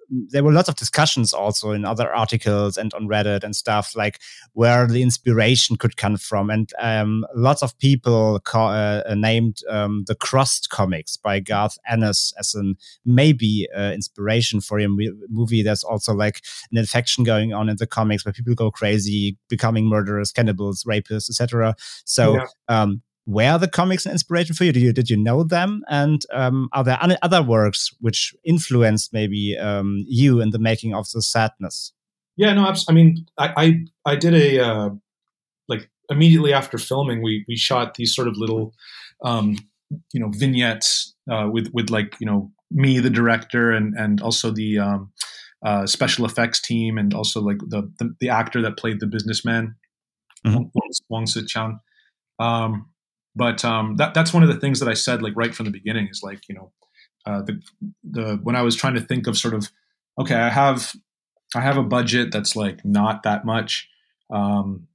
there were lots of discussions also in other articles and on Reddit and stuff like where the inspiration could come from, and um, lots of people uh, named um, the Crossed comics by Garth Ennis as an maybe uh, inspiration for a movie. There's also like an infection going on in the comics where people go crazy, becoming murderers, cannibals, rapists, etc. So. Yeah. Um, were the comics an inspiration for you? Did you did you know them? And um, are there any other works which influenced maybe um, you in the making of the sadness? Yeah, no, I mean, I I, I did a uh, like immediately after filming, we we shot these sort of little, um, you know, vignettes uh, with with like you know me, the director, and and also the um, uh, special effects team, and also like the the, the actor that played the businessman, mm-hmm. Wong, Wong. Um, but um, that that's one of the things that I said like right from the beginning is like you know uh, the the when I was trying to think of sort of okay, I have I have a budget that's like not that much. Um,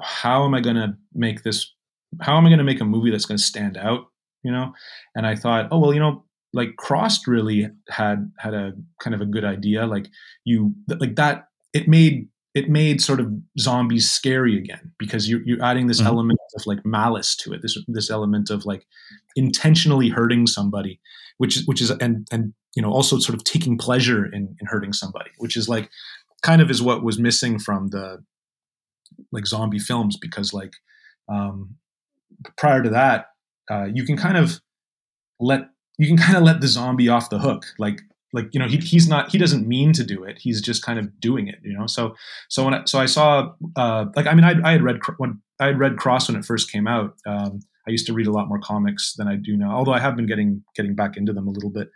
how am I going to make this? How am I going to make a movie that's going to stand out? You know, and I thought, oh well, you know, like Crossed really had had a kind of a good idea. Like you, like that, it made it made sort of zombies scary again because you're, you're adding this mm-hmm. element of like malice to it. This this element of like intentionally hurting somebody, which is which is and and you know also sort of taking pleasure in, in hurting somebody, which is like kind of is what was missing from the like zombie films because like um, prior to that uh, you can kind of let you can kind of let the zombie off the hook like like you know he, he's not he doesn't mean to do it. He's just kind of doing it you know? So so when I, so I saw uh, like I mean I, I had read when I had read Crossed when it first came out. Um, I used to read a lot more comics than I do now although I have been getting getting back into them a little bit.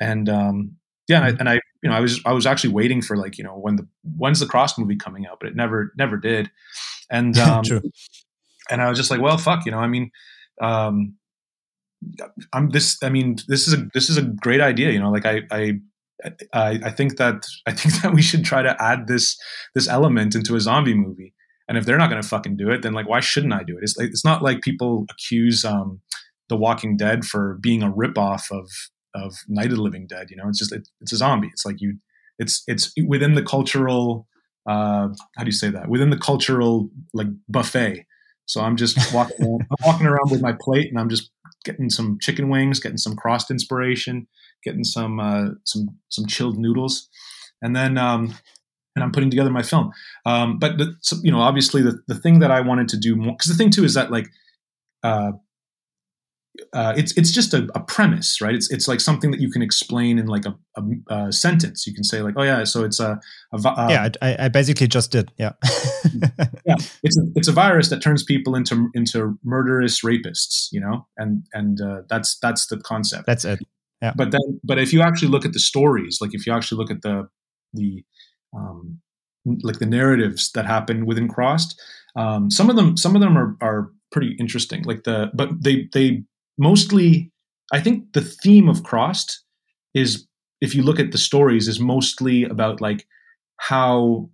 And um, yeah and I, and I you know I was I was actually waiting for like you know when the when's the Crossed movie coming out but it never never did. And um, and I was just like well fuck you know I mean um, I'm this. I mean, this is a this is a great idea. You know, like I I I, I think that I think that we should try to add this this element into a zombie movie. And if they're not going to fucking do it, then like why shouldn't I do it? It's like it's not like people accuse um, The Walking Dead for being a ripoff of of Night of the Living Dead. You know, it's just it, it's a zombie. It's like you, it's it's within the cultural. Uh, how do you say that? Within the cultural like buffet. So I'm just walking I'm walking around with my plate, and I'm just getting some chicken wings, getting some crossed inspiration, getting some uh, some some chilled noodles, and then um, and I'm putting together my film. Um, but the, so, you know, obviously, the the thing that I wanted to do more because the thing too is that like. Uh, uh, it's it's just a, a, premise, right? It's it's like something that you can explain in like a, a, a sentence. You can say like, oh yeah, so it's a, a yeah. I, I, basically just did yeah. yeah, it's a, it's a virus that turns people into into murderous rapists, you know, and and uh, that's that's the concept. That's it. Yeah. But then, but if you actually look at the stories, like if you actually look at the the um, like the narratives that happen within Crossed, um, some of them some of them are are pretty interesting. Like the but they they mostly i think the theme of crossed is if you look at the stories is mostly about like how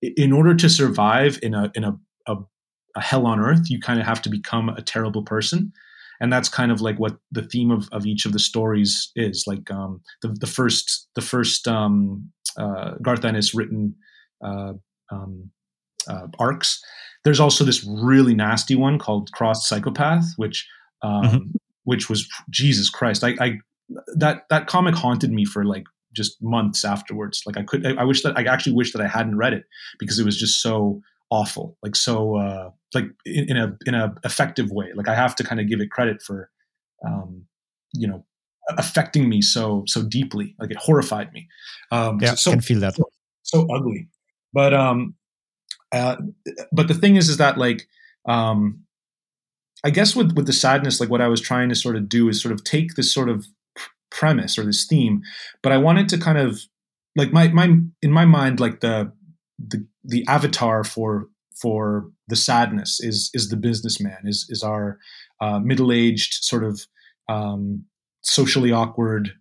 in order to survive in a in a, a, a hell on earth you kind of have to become a terrible person. And that's kind of like what the theme of, of each of the stories is. Like um, the, the first the first um, uh, garth ennis written uh, um, uh, arcs. There's also this really nasty one called crossed psychopath which um, mm-hmm. which was Jesus Christ. I, I, that that comic haunted me for like just months afterwards. Like I could, I, I, wish that I actually wish that I hadn't read it because it was just so awful, like so, uh, like in, in a in a effective way. Like I have to kind of give it credit for, um, you know, affecting me so so deeply. Like it horrified me. Um, yeah, so, can feel that. So, so ugly, but um, uh, but the thing is, is that like um, I guess with with the sadness, like what I was trying to sort of do is sort of take this sort of premise or this theme, but I wanted to kind of like my my in my mind like the the the avatar for for the sadness is is the businessman is is our uh, middle aged sort of um, socially awkward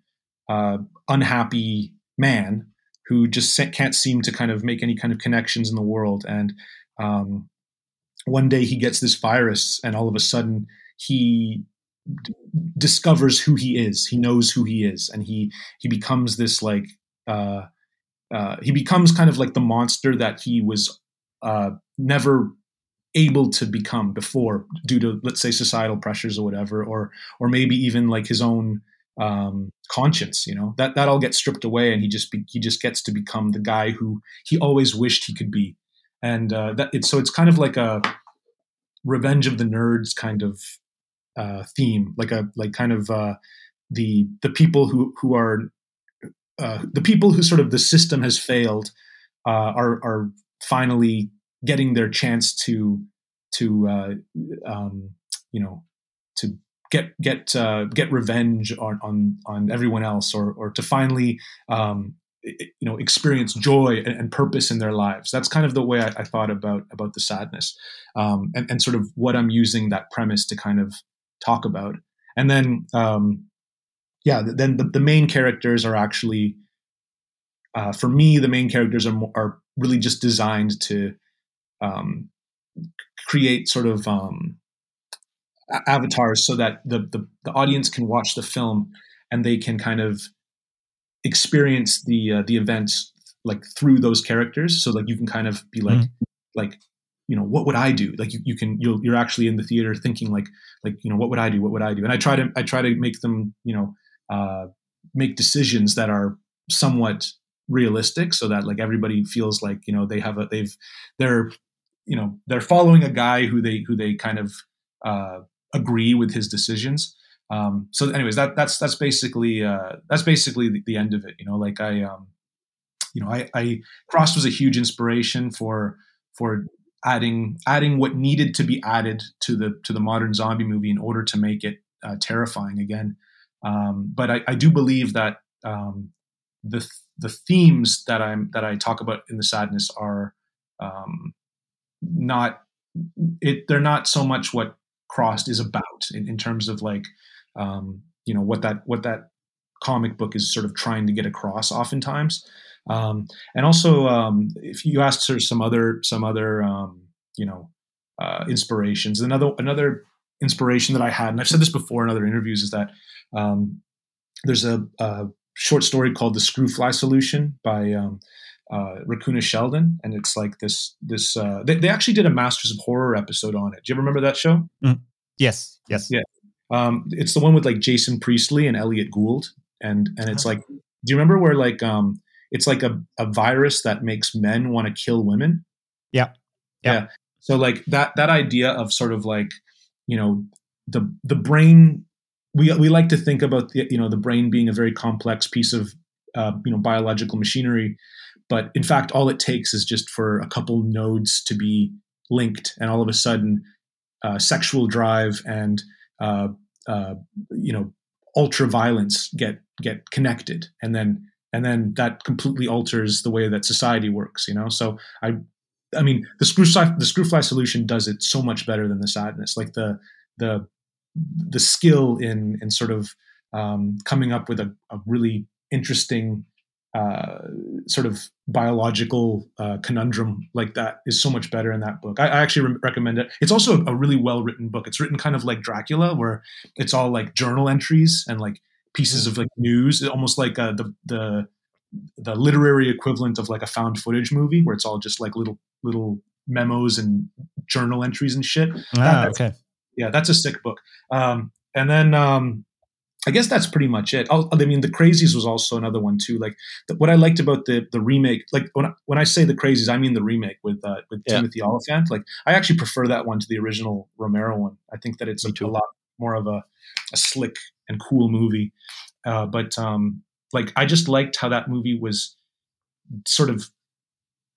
uh, unhappy man who just can't seem to kind of make any kind of connections in the world. And um, one day he gets this virus and all of a sudden he d- discovers who he is. He knows who he is and he he becomes this like uh, uh, he becomes kind of like the monster that he was uh, never able to become before due to let's say societal pressures or whatever or or maybe even like his own um, conscience you know? That that all gets stripped away and he just be, he just gets to become the guy who he always wished he could be and uh, that it's so it's kind of like a revenge of the nerds kind of uh, theme, like a like kind of uh, the the people who who are uh, the people who sort of the system has failed uh, are are finally getting their chance to to uh, um, you know to get get uh, get revenge on, on on everyone else or or to finally um, you know experience joy and, purpose in their lives. That's kind of the way i, I thought about about the sadness um, and, and, sort of what i'm using that premise to kind of talk about. And then um, yeah then the, the, main characters are actually uh, for me, the main characters are mo- are really just designed to um, create sort of um, avatars so that the, the, the audience can watch the film and they can kind of experience the uh, the events like through those characters so like you can kind of be like mm. like you know what would i do like you, you can you'll, you're actually in the theater thinking like like you know what would i do what would i do and i try to i try to make them you know uh, make decisions that are somewhat realistic so that like everybody feels like you know they have a they've they're you know they're following a guy who they who they kind of uh, agree with his decisions. Um, so, anyways, that that's that's basically uh, that's basically the, the, end of it. You know, like I, um, you know, I, I Crossed was a huge inspiration for for adding adding what needed to be added to the to the modern zombie movie in order to make it uh, terrifying again. Um, but I, I, do believe that um, the the themes that I'm that I talk about in the sadness are um, not it. They're not so much what Crossed is about in, in terms of like um, you know what that what that comic book is sort of trying to get across oftentimes. Um, and also, um, if you asked her some other some other um, you know uh, inspirations, another another inspiration that I had, and I've said this before in other interviews, is that um, there's a, a, short story called "The Screwfly Solution" by um, uh, Raccoona Sheldon, and it's like this this. Uh, they, they actually did a Masters of Horror episode on it. Do you ever remember that show? Mm. Yes, yes, yeah. Um, it's the one with like Jason Priestley and Elliott Gould, and and it's like, do you remember where like um, it's like a, a virus that makes men want to kill women? Yeah. yeah, yeah. So like that that idea of sort of like you know the the brain we we like to think about the, you know the brain being a very complex piece of uh, you know biological machinery but in fact, all it takes is just for a couple nodes to be linked, and all of a sudden, uh, sexual drive and uh, uh, you know ultra violence get get connected, and then and then that completely alters the way that society works. You know, so I I mean, the screw the screwfly solution does it so much better than the sadness. Like the the the skill in in sort of um, coming up with a, a really interesting uh, sort of biological uh, conundrum like that is so much better in that book. I, I actually re- recommend it. It's also a, a really well written book. It's written kind of like Dracula, where it's all like journal entries and like pieces of like news, almost like uh, the the the literary equivalent of like a found footage movie, where it's all just like little little memos and journal entries and shit. Ah, that, okay. Yeah, that's a sick book. Um, and then um, I guess that's pretty much it. i i mean, the Crazies was also another one too. Like the, what I liked about the the remake, like when I, when I say the Crazies, I mean the remake with uh, with yeah. Timothy Olyphant. Like I actually prefer that one to the original Romero one. I think that it's a, a, lot more of a, a slick and cool movie. Uh, but um, like I just liked how that movie was sort of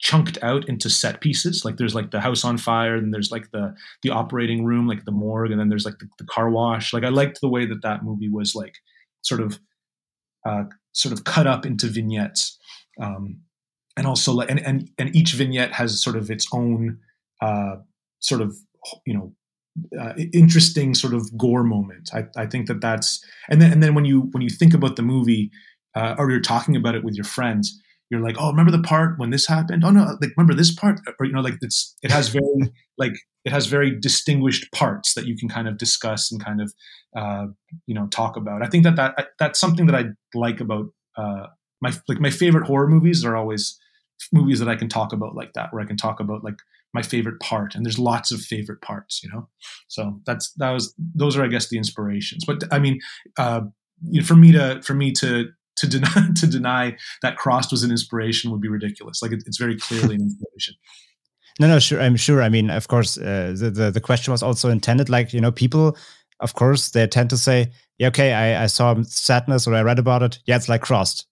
chunked out into set pieces. Like there's like the house on fire, and there's like the the operating room, like the morgue, and then there's like the, the car wash. Like I liked the way that that movie was like sort of uh, sort of cut up into vignettes, um, and also like and, and and each vignette has sort of its own uh, sort of you know uh, interesting sort of gore moment. I, I think that that's and then and then when you when you think about the movie uh, or you're talking about it with your friends, you're like, oh, remember the part when this happened? Oh no, like remember this part? Or you know, like it's it has very like it has very distinguished parts that you can kind of discuss and kind of uh, you know talk about. I think that that that's something that I like about uh, my like my favorite horror movies are always movies that I can talk about like that, where I can talk about like my favorite part, and there's lots of favorite parts, you know. So that's that was those are I guess the inspirations. But I mean, uh, you know, for me to for me to to deny to deny that Crossed was an inspiration would be ridiculous. Like it, it's very clearly an inspiration. No, no, sure. I'm sure. I mean, of course, uh, the, the the question was also intended. Like you know, people, of course, they tend to say, "Yeah, okay, I, I saw sadness or I read about it. Yeah, it's like Crossed."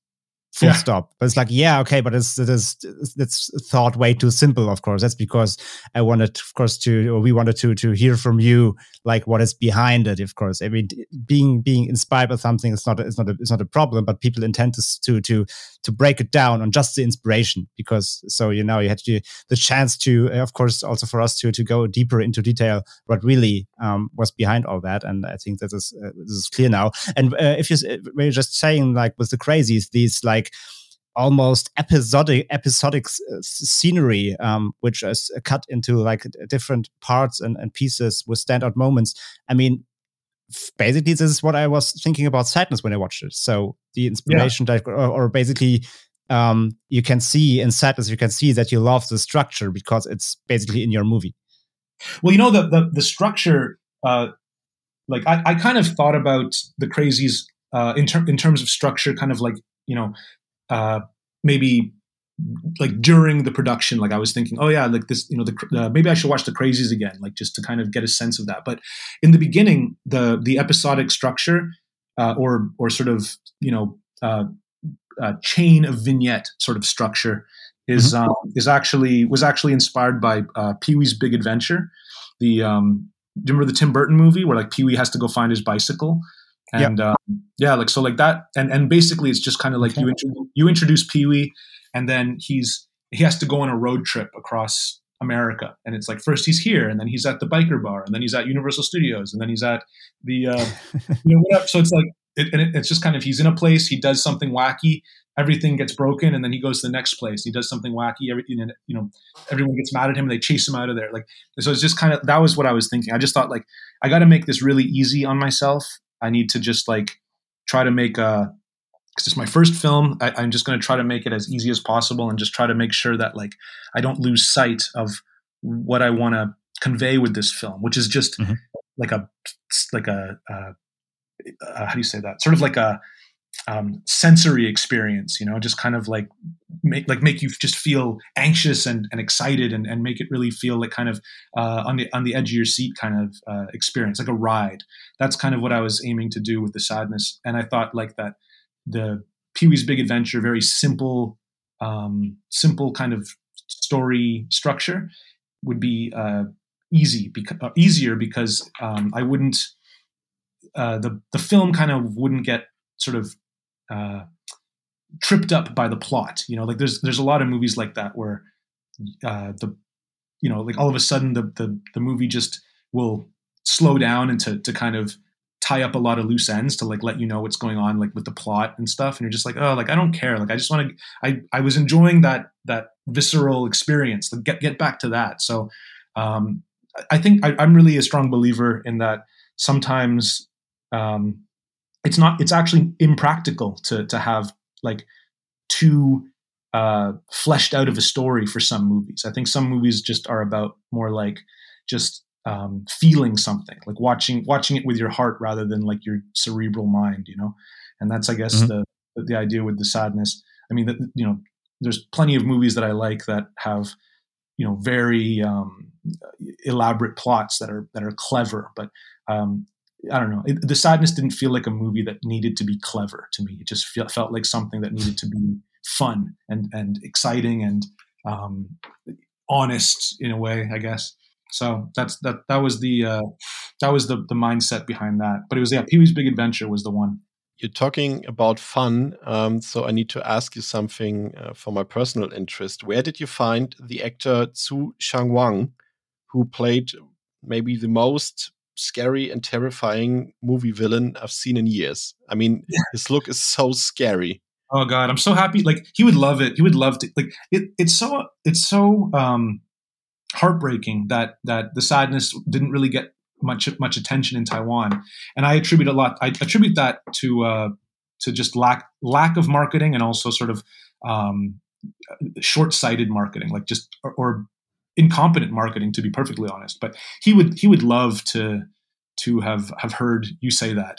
Full yeah. stop. But it's like, yeah, okay, but it's it is it's thought way too simple. Of course, that's because I wanted, of course, to or we wanted to to hear from you like what is behind it. Of course, I mean, being being inspired by something is not it's not a, it's not a problem, but people intend to to to to break it down on just the inspiration because so you know you had to the chance to of course also for us to to go deeper into detail what really um, was behind all that, and I think that is uh, this is clear now. And uh, if you when you're just saying like with the crazies, these like almost episodic episodic uh, scenery, um, which is cut into like different parts and, and pieces with standout moments. I mean, basically this is what I was thinking about sadness when I watched it. So the inspiration yeah. that, or, or, basically um, you can see in sadness, you can see that you love the structure because it's basically in your movie. Well, you know the the, the structure. Uh, like I, I kind of thought about the crazies uh, in ter- in terms of structure, kind of like you know uh, maybe like during the production like i was thinking oh yeah like this you know the uh, maybe i should watch the crazies again like just to kind of get a sense of that but in the beginning the the episodic structure uh, or or sort of you know uh, uh chain of vignette sort of structure is mm-hmm. um, is actually was actually inspired by uh, pee-wee's big adventure the um do you remember the tim burton movie where like pee-wee has to go find his bicycle and yep. um, yeah like so like that and and basically it's just kind of like okay. you introduce, you introduce pee-wee and then he's he has to go on a road trip across America, and it's like first he's here, and then he's at the biker bar, and then he's at Universal Studios, and then he's at the uh, you know whatever. So it's like it, and it, it's just kind of he's in a place, he does something wacky, everything gets broken, and then he goes to the next place, he does something wacky, everything, and you know everyone gets mad at him, and they chase him out of there. Like so, it's just kind of that was what I was thinking. I just thought like I got to make this really easy on myself. I need to just like try to make a because it's my first film I, am just going to try to make it as easy as possible and just try to make sure that like i don't lose sight of what i want to convey with this film which is just mm-hmm. like a like a uh, uh, how do you say that sort of like a um, sensory experience you know just kind of like make like make you just feel anxious and, and excited and, and make it really feel like kind of uh, on the on the edge of your seat kind of uh, experience like a ride that's kind of what i was aiming to do with the sadness and i thought like that the Pee Wee's Big Adventure, very simple, um, simple kind of story structure would be uh, easy, beca- uh, easier because um, I wouldn't. Uh, the the film kind of wouldn't get sort of uh, tripped up by the plot. You know, like there's there's a lot of movies like that where uh, the you know like all of a sudden the the the movie just will slow down and to to kind of tie up a lot of loose ends to like let you know what's going on like with the plot and stuff. And you're just like oh like i don't care. Like i just want to i i was enjoying that that visceral experience. Like get get back to that. So um i think I, i'm really a strong believer in that sometimes um it's not it's actually impractical to to have like too uh fleshed out of a story for some movies i think some movies just are about more like just um, feeling something, like watching watching it with your heart rather than like your cerebral mind, you know. And that's, I guess, mm-hmm. the the idea with the sadness. I mean, the, you know, there's plenty of movies that I like that have, you know, very um, elaborate plots that are that are clever, but um, I don't know. It, the sadness didn't feel like a movie that needed to be clever to me. It just feel, felt like something that needed to be fun and and exciting and um, honest in a way, I guess. So that's that. That was the uh, that was the the mindset behind that. But it was yeah, Pee Wee's Big Adventure was the one. You're talking about fun, um, so I need to ask you something uh, for my personal interest. Where did you find the actor Tzu-Chiang Wang, who played maybe the most scary and terrifying movie villain I've seen in years? I mean, yeah. his look is so scary. Oh God, I'm so happy. Like he would love it. He would love to. Like it. It's so. It's so. um heartbreaking that that the sadness didn't really get much much attention in Taiwan, and I attribute a lot. I attribute that to uh, to just lack lack of marketing and also sort of um, short sighted marketing, like just or, or, incompetent marketing, to be perfectly honest. But he would he would love to to have have heard you say that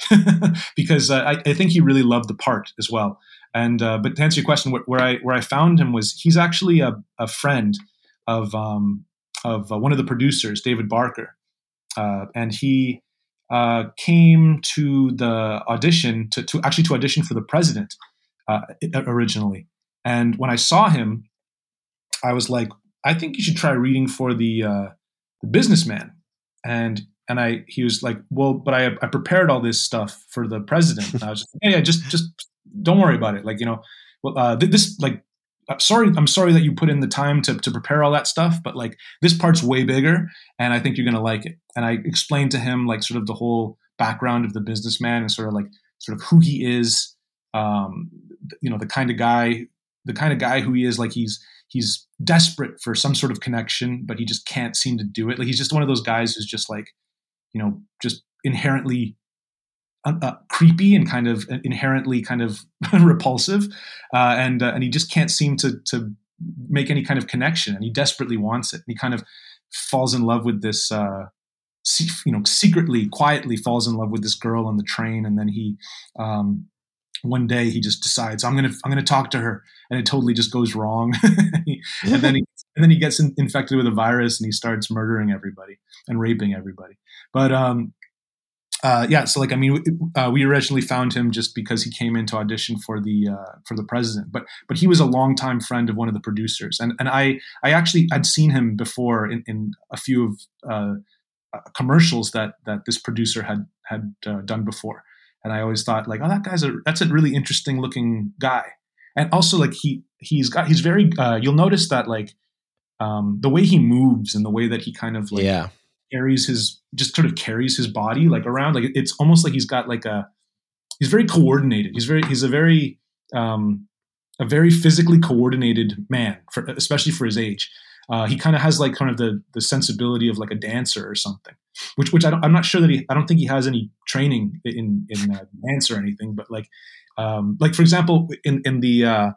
because uh, I, I, think he really loved the part as well. And uh, but to answer your question, where, where, I where I found him was he's actually a, a friend of um, of uh, one of the producers, David Barker, uh, and he uh, came to the audition to, to, actually to audition for the president uh, originally. And when I saw him, I was like, I think you should try reading for the uh, the businessman. And and I he was like, well, but I I prepared all this stuff for the president. And I was like, yeah, yeah, just just don't worry about it. Like you know, well, uh, this like I'm sorry, I'm sorry that you put in the time to, to prepare all that stuff, but like this part's way bigger and I think you're gonna like it. And I explained to him like sort of the whole background of the businessman and sort of like sort of who he is, um, you know, the kind of guy the kind of guy who he is. Like he's he's desperate for some sort of connection, but he just can't seem to do it. Like he's just one of those guys who's just like, you know, just inherently uh, uh, creepy and kind of inherently kind of repulsive, uh, and uh, and he just can't seem to to make any kind of connection, and he desperately wants it. And he kind of falls in love with this, uh, you know, secretly, quietly falls in love with this girl on the train, and then he. Um, one day he just decides I'm gonna I'm gonna talk to her, and it totally just goes wrong. and then he and then he gets in, infected with a virus, and he starts murdering everybody and raping everybody. But um, uh, yeah, so like I mean, uh, we originally found him just because he came in to audition for the uh, for the president, but but he was a longtime friend of one of the producers, and and I I actually I'd seen him before in, in a few of uh, uh, commercials that that this producer had had uh, done before, and I always thought like oh that guy's a that's a really interesting looking guy, and also like he he's got he's very you'll notice that like um, the way he moves and the way that he kind of like yeah. carries his just sort of carries his body like around like it's almost like he's got like a he's very coordinated. He's very he's a very um a very physically coordinated man for especially for his age. Uh, he kind of has like kind of the the sensibility of like a dancer or something which which I i'm not sure that he i don't think he has any training in in uh, dance or anything but like um like for example in in the uh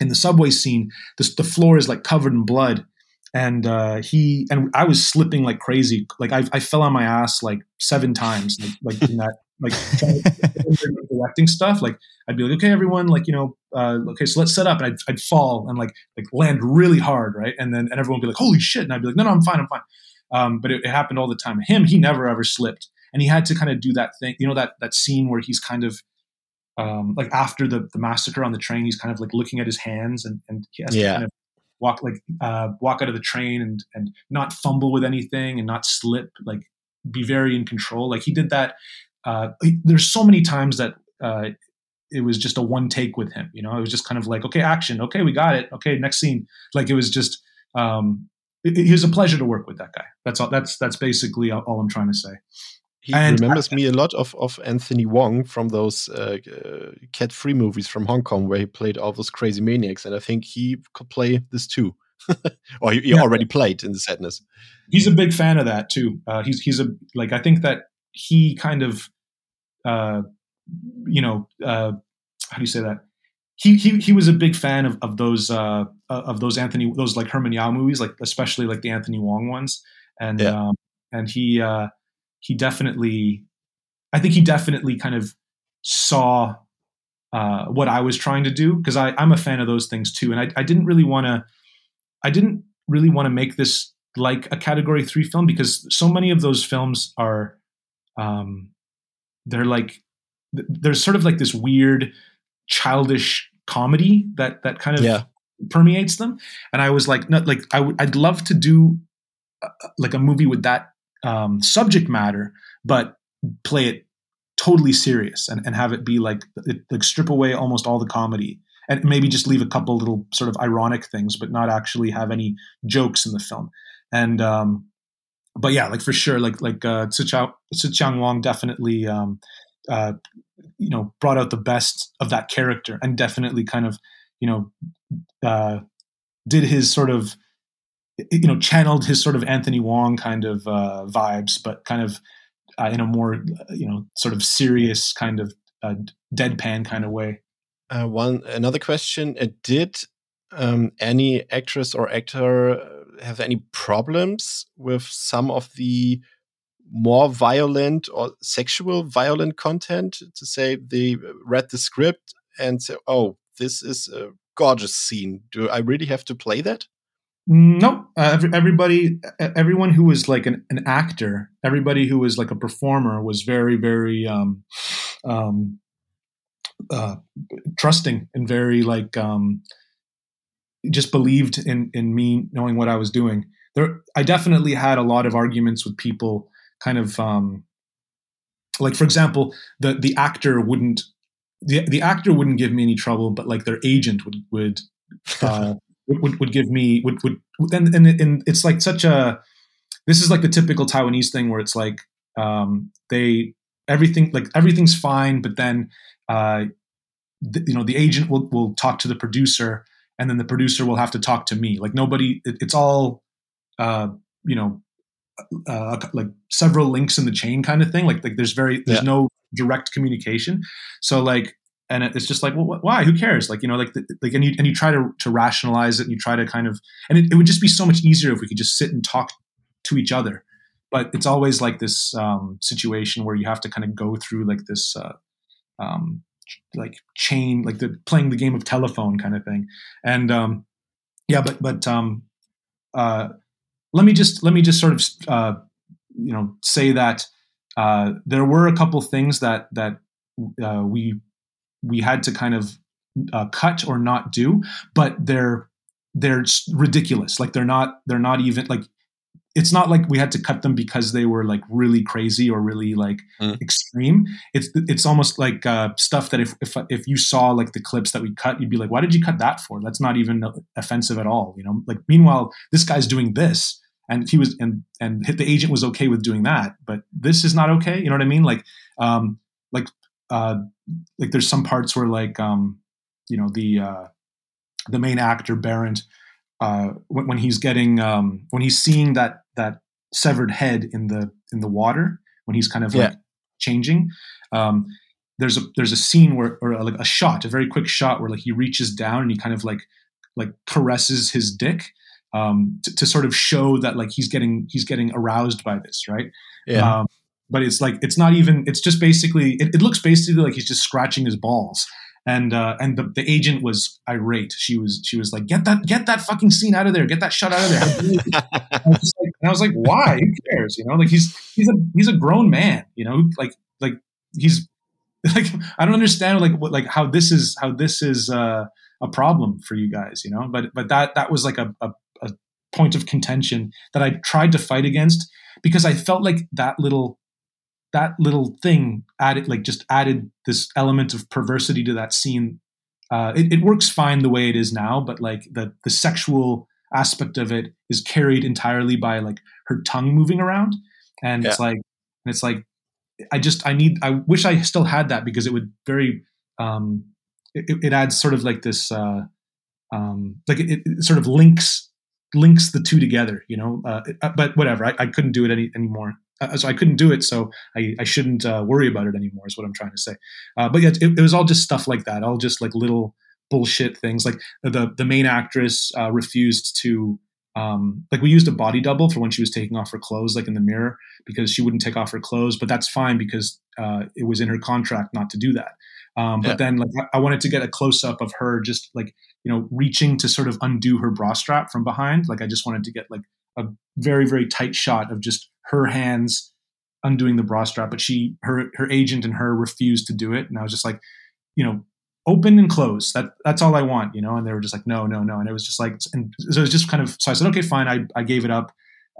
in the subway scene the, the floor is like covered in blood and uh, he and I was slipping like crazy. Like I, I fell on my ass like seven times, like, like in that like directing stuff. Like I'd be like, okay, everyone, like you know, uh, okay, so let's set up, and I'd, I'd fall and like like land really hard, right? And then and everyone would be like, holy shit, and I'd be like, no, no, I'm fine, I'm fine. Um, but it, it happened all the time. Him, he never ever slipped, and he had to kind of do that thing, you know, that that scene where he's kind of um, like after the, the massacre on the train, he's kind of like looking at his hands and, and he has yeah. to kind of walk like uh, walk out of the train and and not fumble with anything and not slip like be very in control. Like he did that uh, he, there's so many times that uh, it was just a one take with him you know? It was just kind of like okay action. Okay we got it. Okay next scene. Like it was just um, it, it was a pleasure to work with that guy that's all that's that's basically all i'm trying to say he and remembers I, me a lot of, of Anthony Wong from those uh, uh, Cat three movies from Hong Kong where he played all those crazy maniacs, and I think he could play this too, or he, he yeah. already played in the sadness. He's a big fan of that too. Uh, he's he's a like I think that he kind of, uh, you know, uh, how do you say that? He, he, he was a big fan of, of those uh, of those Anthony those like Herman Yau movies like especially like the Anthony Wong ones and yeah. um, and he uh, he definitely, I think he definitely kind of saw uh, what I was trying to do because I'm a fan of those things too, and I, I didn't really want to, I didn't really want to make this like a category three film because so many of those films are, um, they're like, there's sort of like this weird, childish comedy that that kind of yeah. permeates them, and I was like, not like I w- I'd love to do uh, like a movie with that um, subject matter, but play it totally serious and, and have it be like like strip away almost all the comedy and maybe just leave a couple little sort of ironic things, but not actually have any jokes in the film. And um, but yeah, like for sure, like like uh, Tzu Wong definitely um, uh, you know brought out the best of that character and definitely kind of you know uh, did his sort of you know channeled his sort of Anthony Wong kind of uh, vibes, but kind of uh, in a more you know sort of serious kind of uh, deadpan kind of way. Uh, one another question: uh, Did um, any actress or actor uh, have any problems with some of the more violent or sexual violent content? To say they read the script and say, "Oh, this is a gorgeous scene. Do I really have to play that?" No, uh, every, everybody, everyone who was like an, an, actor, everybody who was like a performer was very, very um, um, uh, trusting and very like um, just believed in in me knowing what I was doing. There, I definitely had a lot of arguments with people, kind of um, like for example, the the actor wouldn't the the actor wouldn't give me any trouble, but like their agent would would. Uh, would, would give me would would and, and and it's like such a this is like the typical Taiwanese thing where it's like um, they everything like everything's fine, but then uh, th- you know the agent will will talk to the producer and then the producer will have to talk to me like nobody it, it's all uh, you know uh, like several links in the chain kind of thing like like there's very there's Yeah. no direct communication. So like and it's just like well why? Who cares? Like you know like the, like and you and you try to to rationalize it and you try to kind of and it, it would just be so much easier if we could just sit and talk to each other. But it's always like this um, situation where you have to kind of go through like this uh, um, like chain like the playing the game of telephone kind of thing. And um, yeah but but um, uh, let me just let me just sort of uh, you know say that uh, there were a couple things that that uh, we we had to kind of uh, cut or not do, but they're they're ridiculous. Like they're not they're not even like it's not like we had to cut them because they were like really crazy or really like Mm. extreme. It's it's almost like uh, stuff that if, if if you saw like the clips that we cut, you'd be like, why did you cut that for? That's not even offensive at all. You know, like meanwhile, this guy's doing this, and he was and and the agent was okay with doing that, but this is not okay. You know what I mean? Like um like uh like there's some parts where like um you know the uh the main actor Berant uh when, when he's getting um when he's seeing that that severed head in the in the water when he's kind of like changing um there's a there's a scene where or like a shot a very quick shot where like he reaches down and he kind of like like caresses his dick um to, to sort of show that like he's getting he's getting aroused by this right Yeah. um, but it's like it's not even. It's just basically. It, it looks basically like he's just scratching his balls. And uh, and the, the agent was irate. She was she was like, get that get that fucking scene out of there. Get that shot out of there. I was like, and I was like, why? Who cares? You know, like he's he's a he's a grown man. You know, like like he's like I don't understand like what like how this is how this is uh, a problem for you guys. You know, but but that that was like a, a a point of contention that I tried to fight against because I felt like that little that little thing added like just added this element of perversity to that scene. Uh, it, it works fine the way it is now, but like the the sexual aspect of it is carried entirely by like her tongue moving around, and it's like and it's like I just I need I wish I still had that because it would very um, it, it adds sort of like this uh, um, like it, it sort of links links the two together, you know. Uh, but whatever, I, I couldn't do it any anymore. Uh, so I couldn't do it, so I, I shouldn't uh, worry about it anymore. Is what I'm trying to say. Uh, but yeah, it, it, was all just stuff like that, all just like little bullshit things. Like the the main actress uh, refused to. Um, like we used a body double for when she was taking off her clothes, like in the mirror, because she wouldn't take off her clothes. But that's fine because uh, it was in her contract not to do that. Um, but Yeah. then, like, I I wanted to get a close up of her just like you know reaching to sort of undo her bra strap from behind. Like, I just wanted to get like a very very tight shot of just her hands undoing the bra strap. But she, her her agent and her refused to do it, and I was just like, you know, open and close. That that's all I want, you know. And they were just like, no, no, no. And it was just like, and so it was just kind of. So I said, okay, fine. I I gave it up.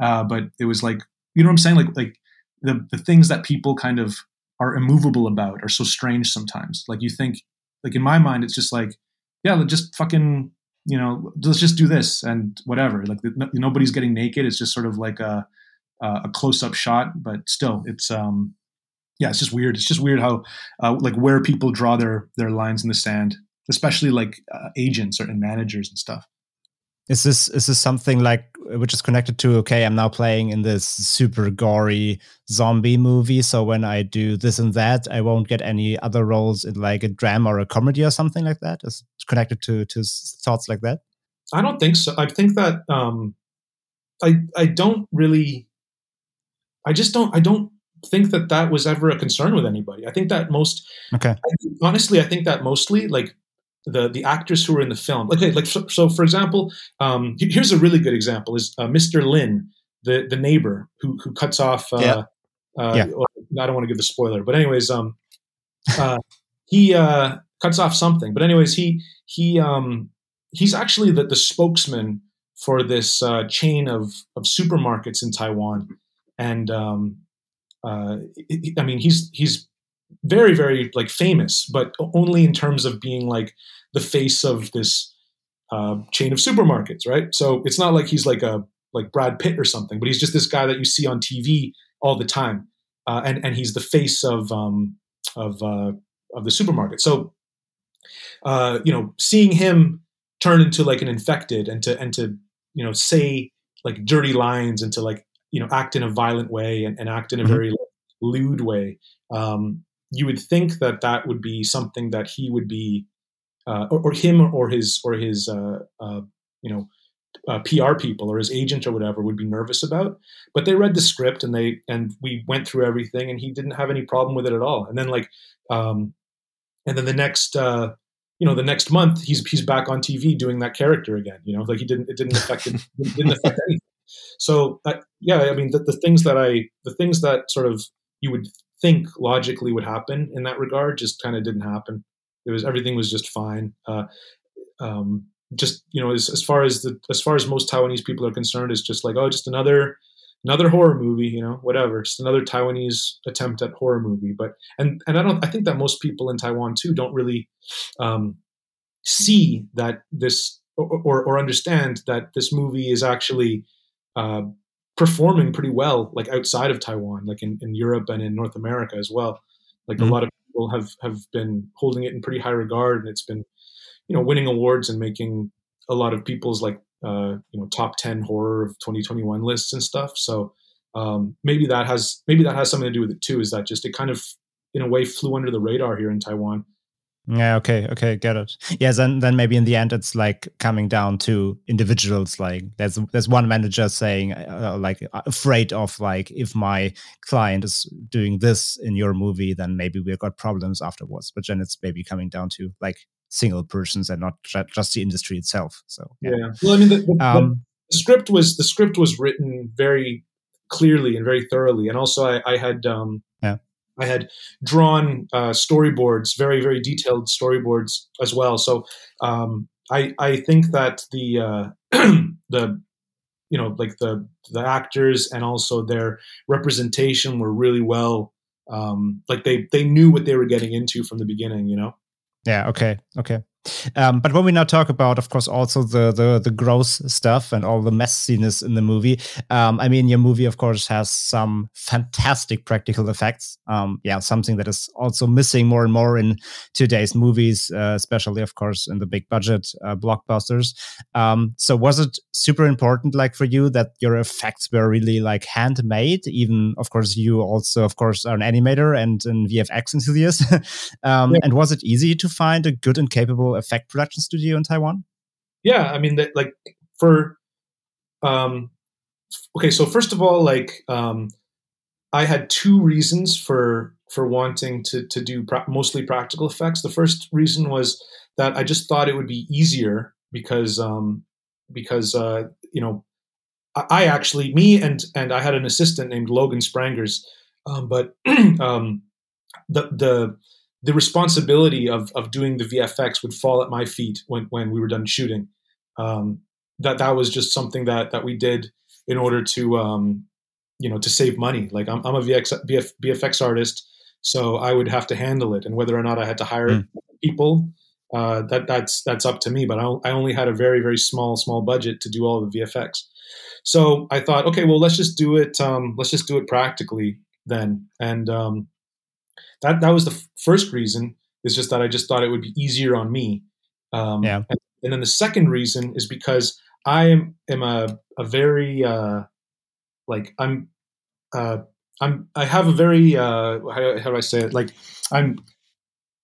Uh, but it was like, you know what I'm saying? Like like the the things that people kind of are immovable about are so strange sometimes. Like you think, like in my mind, it's just like, yeah, let's just fucking, you know, let's just do this and whatever. Like no, nobody's getting naked. It's just sort of like a a close up shot, but still, it's um, yeah, it's just weird. It's just weird how uh, like where people draw their their lines in the sand, especially like uh, agents or and managers and stuff. Is this is this something like which is connected to okay, I'm now playing in this super gory zombie movie, so when I do this and that, I won't get any other roles in like a drama or a comedy or something like that? Is it connected to to thoughts like that? I don't think so. I think that um, I I don't really. I just don't. I don't think that that was ever a concern with anybody. I think that most. Okay. I think, honestly, I think that mostly like the the actors who were in the film. Like like so, so for example, um, here's a really good example: is uh, Mr. Lin, the the neighbor who who cuts off. Uh, Yeah. Uh, Yeah. well, I don't want to give the spoiler, but anyways, um, uh, he uh, cuts off something. But anyways, he he um, he's actually the, the spokesman for this uh, chain of of supermarkets in Taiwan, and um, uh, I mean he's he's very very like famous, but only in terms of being like the face of this uh, chain of supermarkets, right? So it's not like he's like a like Brad Pitt or something, but he's just this guy that you see on TV all the time, uh, and and he's the face of um, of uh, of the supermarket. So uh, you know, seeing him turn into like an infected and to and to you know say like dirty lines and to like you know act in a violent way and, and act in a Mhm. very like, lewd way. Um, you would think that that would be something that he would be, uh, or, or him or his or his uh, uh, you know uh, PR people or his agent or whatever would be nervous about. But they read the script and they and we went through everything and he didn't have any problem with it at all. And then like, um, and then the next. Uh, you know, the next month he's he's back on TV doing that character again. You know, like he didn't it didn't affect it didn't affect anything. So yeah, I mean the, the things that I the things that sort of you would think logically would happen in that regard just kind of didn't happen. It was everything was just fine. Uh, um, just you know, as, as far as the as far as most Taiwanese people are concerned, it's just like oh, just another another horror movie, you know, whatever, just another Taiwanese attempt at horror movie. But and and I don't I think that most people in Taiwan too don't really um, see that this or, or, or understand that this movie is actually uh, performing pretty well, like outside of Taiwan, like in, in Europe and in North America as well. Like Mhm. a lot of people have have been holding it in pretty high regard, and it's been, you know, winning awards and making a lot of people's like uh, you know top ten horror of 2021 lists and stuff. So um, maybe that has maybe that has something to do with it too. Is that just it kind of in a way flew under the radar here in Taiwan? Yeah, okay, okay, get it. Yes, Then, then maybe in the end it's like coming down to individuals. Like there's there's one manager saying uh, like uh, afraid of like if my client is doing this in your movie, then maybe we've got problems afterwards. But then it's maybe coming down to like single persons and not ju- just the industry itself. So Yeah. Well, I mean, the, the, the- Um, the script was the script was written very clearly and very thoroughly, and also I, I had um, Yeah. I had drawn uh, storyboards, very very detailed storyboards as well. So um, I I think that the uh, the you know like the the actors and also their representation were really well um, like they they knew what they were getting into from the beginning. You know. Yeah. Okay. Okay. Um, but when we now talk about, of course, also the the the gross stuff and all the messiness in the movie, um, I mean, your movie, of course, has some fantastic practical effects. Um, yeah, something that is also missing more and more in today's movies, uh, especially, of course, in the big budget uh, blockbusters. Um, so, was it super important, like for you, that your effects were really like handmade? Even, of course, you also, of course, are an animator and an VFX enthusiast. um, Yeah. And was it easy to find a good and capable effect production studio in Taiwan? yeah i mean that like for um okay so first of all like um i had two reasons for for wanting to to do pra- mostly practical effects the first reason was that i just thought it would be easier because um because uh you know i, I actually me and and i had an assistant named logan sprangers um but um the the the responsibility of of doing the VFX would fall at my feet when when we were done shooting. Um, that that was just something that that we did in order to um, you know to save money. Like I'm I'm a VX, VF, VFX artist, so I would have to handle it, and whether or not I had to hire Mm. people, uh, that that's that's up to me. But I, I only had a very very small small budget to do all the VFX. So I thought, okay, well let's just do it. Um, let's just do it practically then, and um, that that was the first reason is just that I just thought it would be easier on me. Um, Yeah. And, and then the second reason is because I am am a a very uh, like I'm uh, I'm I have a very uh, how, how do I say it like I'm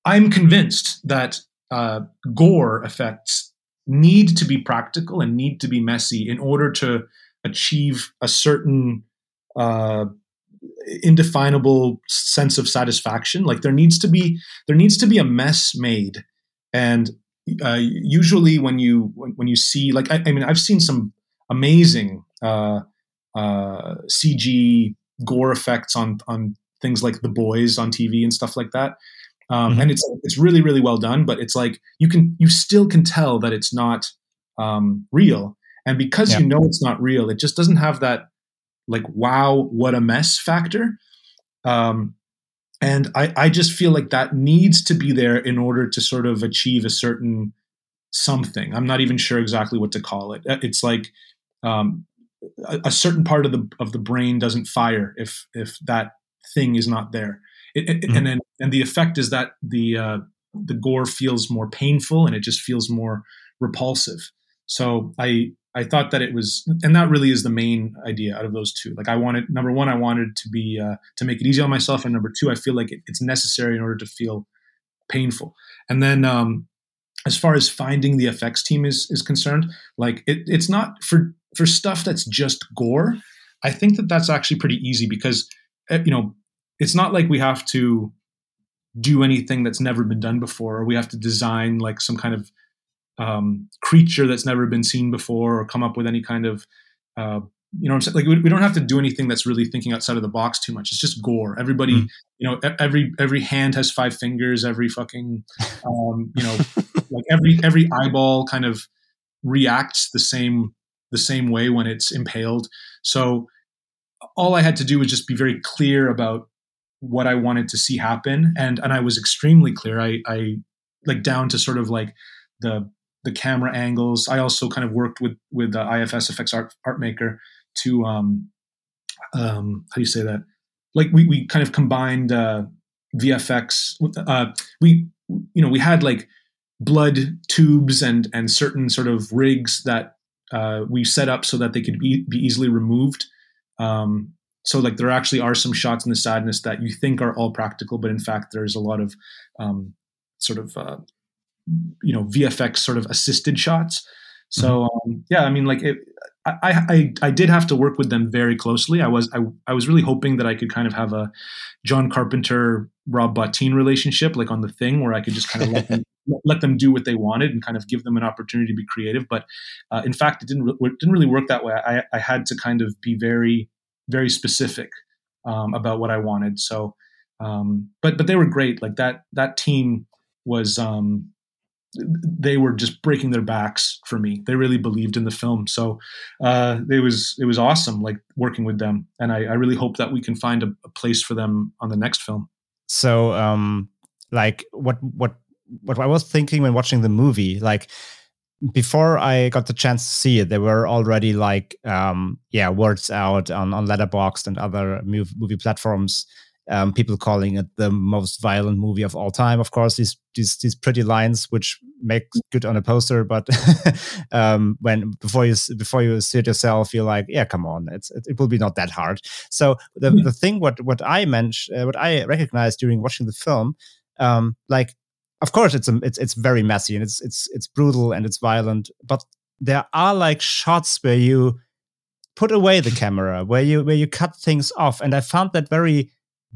I'm convinced that uh, gore effects need to be practical and need to be messy in order to achieve a certain uh, indefinable sense of satisfaction like there needs to be there needs to be a mess made and uh, usually when you when, when you see like I, I mean i've seen some amazing uh, uh, cg gore effects on on things like the boys on tv and stuff like that um, Mhm. and it's it's really really well done but it's like you can you still can tell that it's not um, real and because Yeah. you know it's not real it just doesn't have that like wow what a mess factor um, and I, I just feel like that needs to be there in order to sort of achieve a certain something i'm not even sure exactly what to call it Uh, it's like um, a, a certain part of the of the brain doesn't fire if if that thing is not there it, it- Mhm. and then and the effect is that the uh, the gore feels more painful and it just feels more repulsive. So I I thought that it was, and that really is the main idea out of those two. Like I wanted number one, I wanted to be uh, to make it easy on myself, and number two, I feel like it, it's necessary in order to feel painful. And then um, as far as finding the effects team is is concerned, like it, it's not for for stuff that's just gore. I think that that's actually pretty easy because eh, you know it's not like we have to do anything that's never been done before, or we have to design like some kind of um, creature that's never been seen before, or come up with any kind of uh, you know I'm saying? Like we, we, don't have to do anything that's really thinking outside of the box too much. It's just gore. Everybody, mm. you know, every every hand has five fingers. Every fucking, um, you know, like every every eyeball kind of reacts the same the same way when it's impaled. So all I had to do was just be very clear about what I wanted to see happen, and and I was extremely clear. I I like down to sort of like the the camera angles. I also kind of worked with with the IFS Effects Art Art Maker to um, um, how do you say that? Like we we kind of combined uh, VFX. Uh, we you know we had like blood tubes and and certain sort of rigs that uh, we set up so that they could be, be easily removed. Um, so like there actually are some shots in the sadness that you think are all practical, but in fact there's a lot of um, sort of uh, you know VFX sort of assisted shots. So mm-hmm. um, yeah, I mean like it, I, I, I did have to work with them very closely. I was I, I was really hoping that I could kind of have a John Carpenter Rob Bottin relationship, like on the thing, where I could just kind of let them let them do what they wanted and kind of give them an opportunity to be creative. But uh, in fact, it didn't it didn't really work that way. I, I had to kind of be very very specific um, about what I wanted. So, um, but but they were great. Like that that team was um, they were just breaking their backs for me. They really believed in the film, so uh, it was it was awesome, like working with them. And I, I really hope that we can find a, a, place for them on the next film. So, um, like what what what I was thinking when watching the movie, like before I got the chance to see it, there were already like um, yeah words out on on Letterboxd and other movie platforms um, people calling it the most violent movie of all time. Of course, these these these pretty lines, which make good on a poster, but um, when before you before you see it yourself, you're like, yeah, come on, it's it, it will be not that hard. So the mm-hmm. the thing what what I mentioned, uh, what I recognized during watching the film, um, like of course it's a, it's it's very messy and it's it's it's brutal and it's violent, but there are like shots where you put away the camera where you where you cut things off and i found that very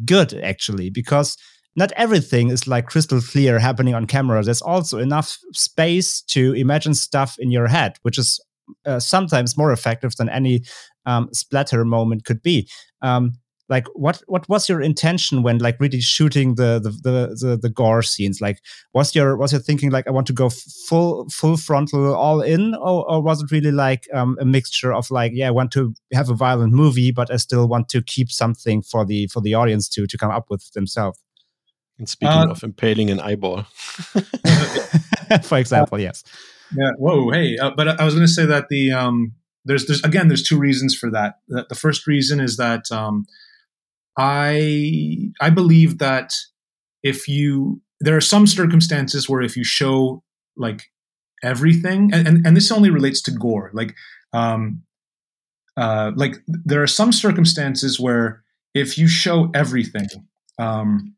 good actually because not everything is like crystal clear happening on camera. There's also enough space to imagine stuff in your head which is uh, sometimes more effective than any um, splatter moment could be. Um, like what what was your intention when like really shooting the the the the, the gore scenes? Like was your was your thinking like i want to go full full frontal all in or, or was it really like um, a mixture of like yeah i want to have a violent movie but i still want to keep something for the for the audience to to come up with themselves and speaking uh, of impaling an eyeball. For example uh, yes. Yeah whoa hey uh, but i was going to say that the um there's there's again there's two reasons for that. The, the first reason is that um I I believe that if you there are some circumstances where if you show like everything and, and, and this only relates to gore like um uh like there are some circumstances where if you show everything um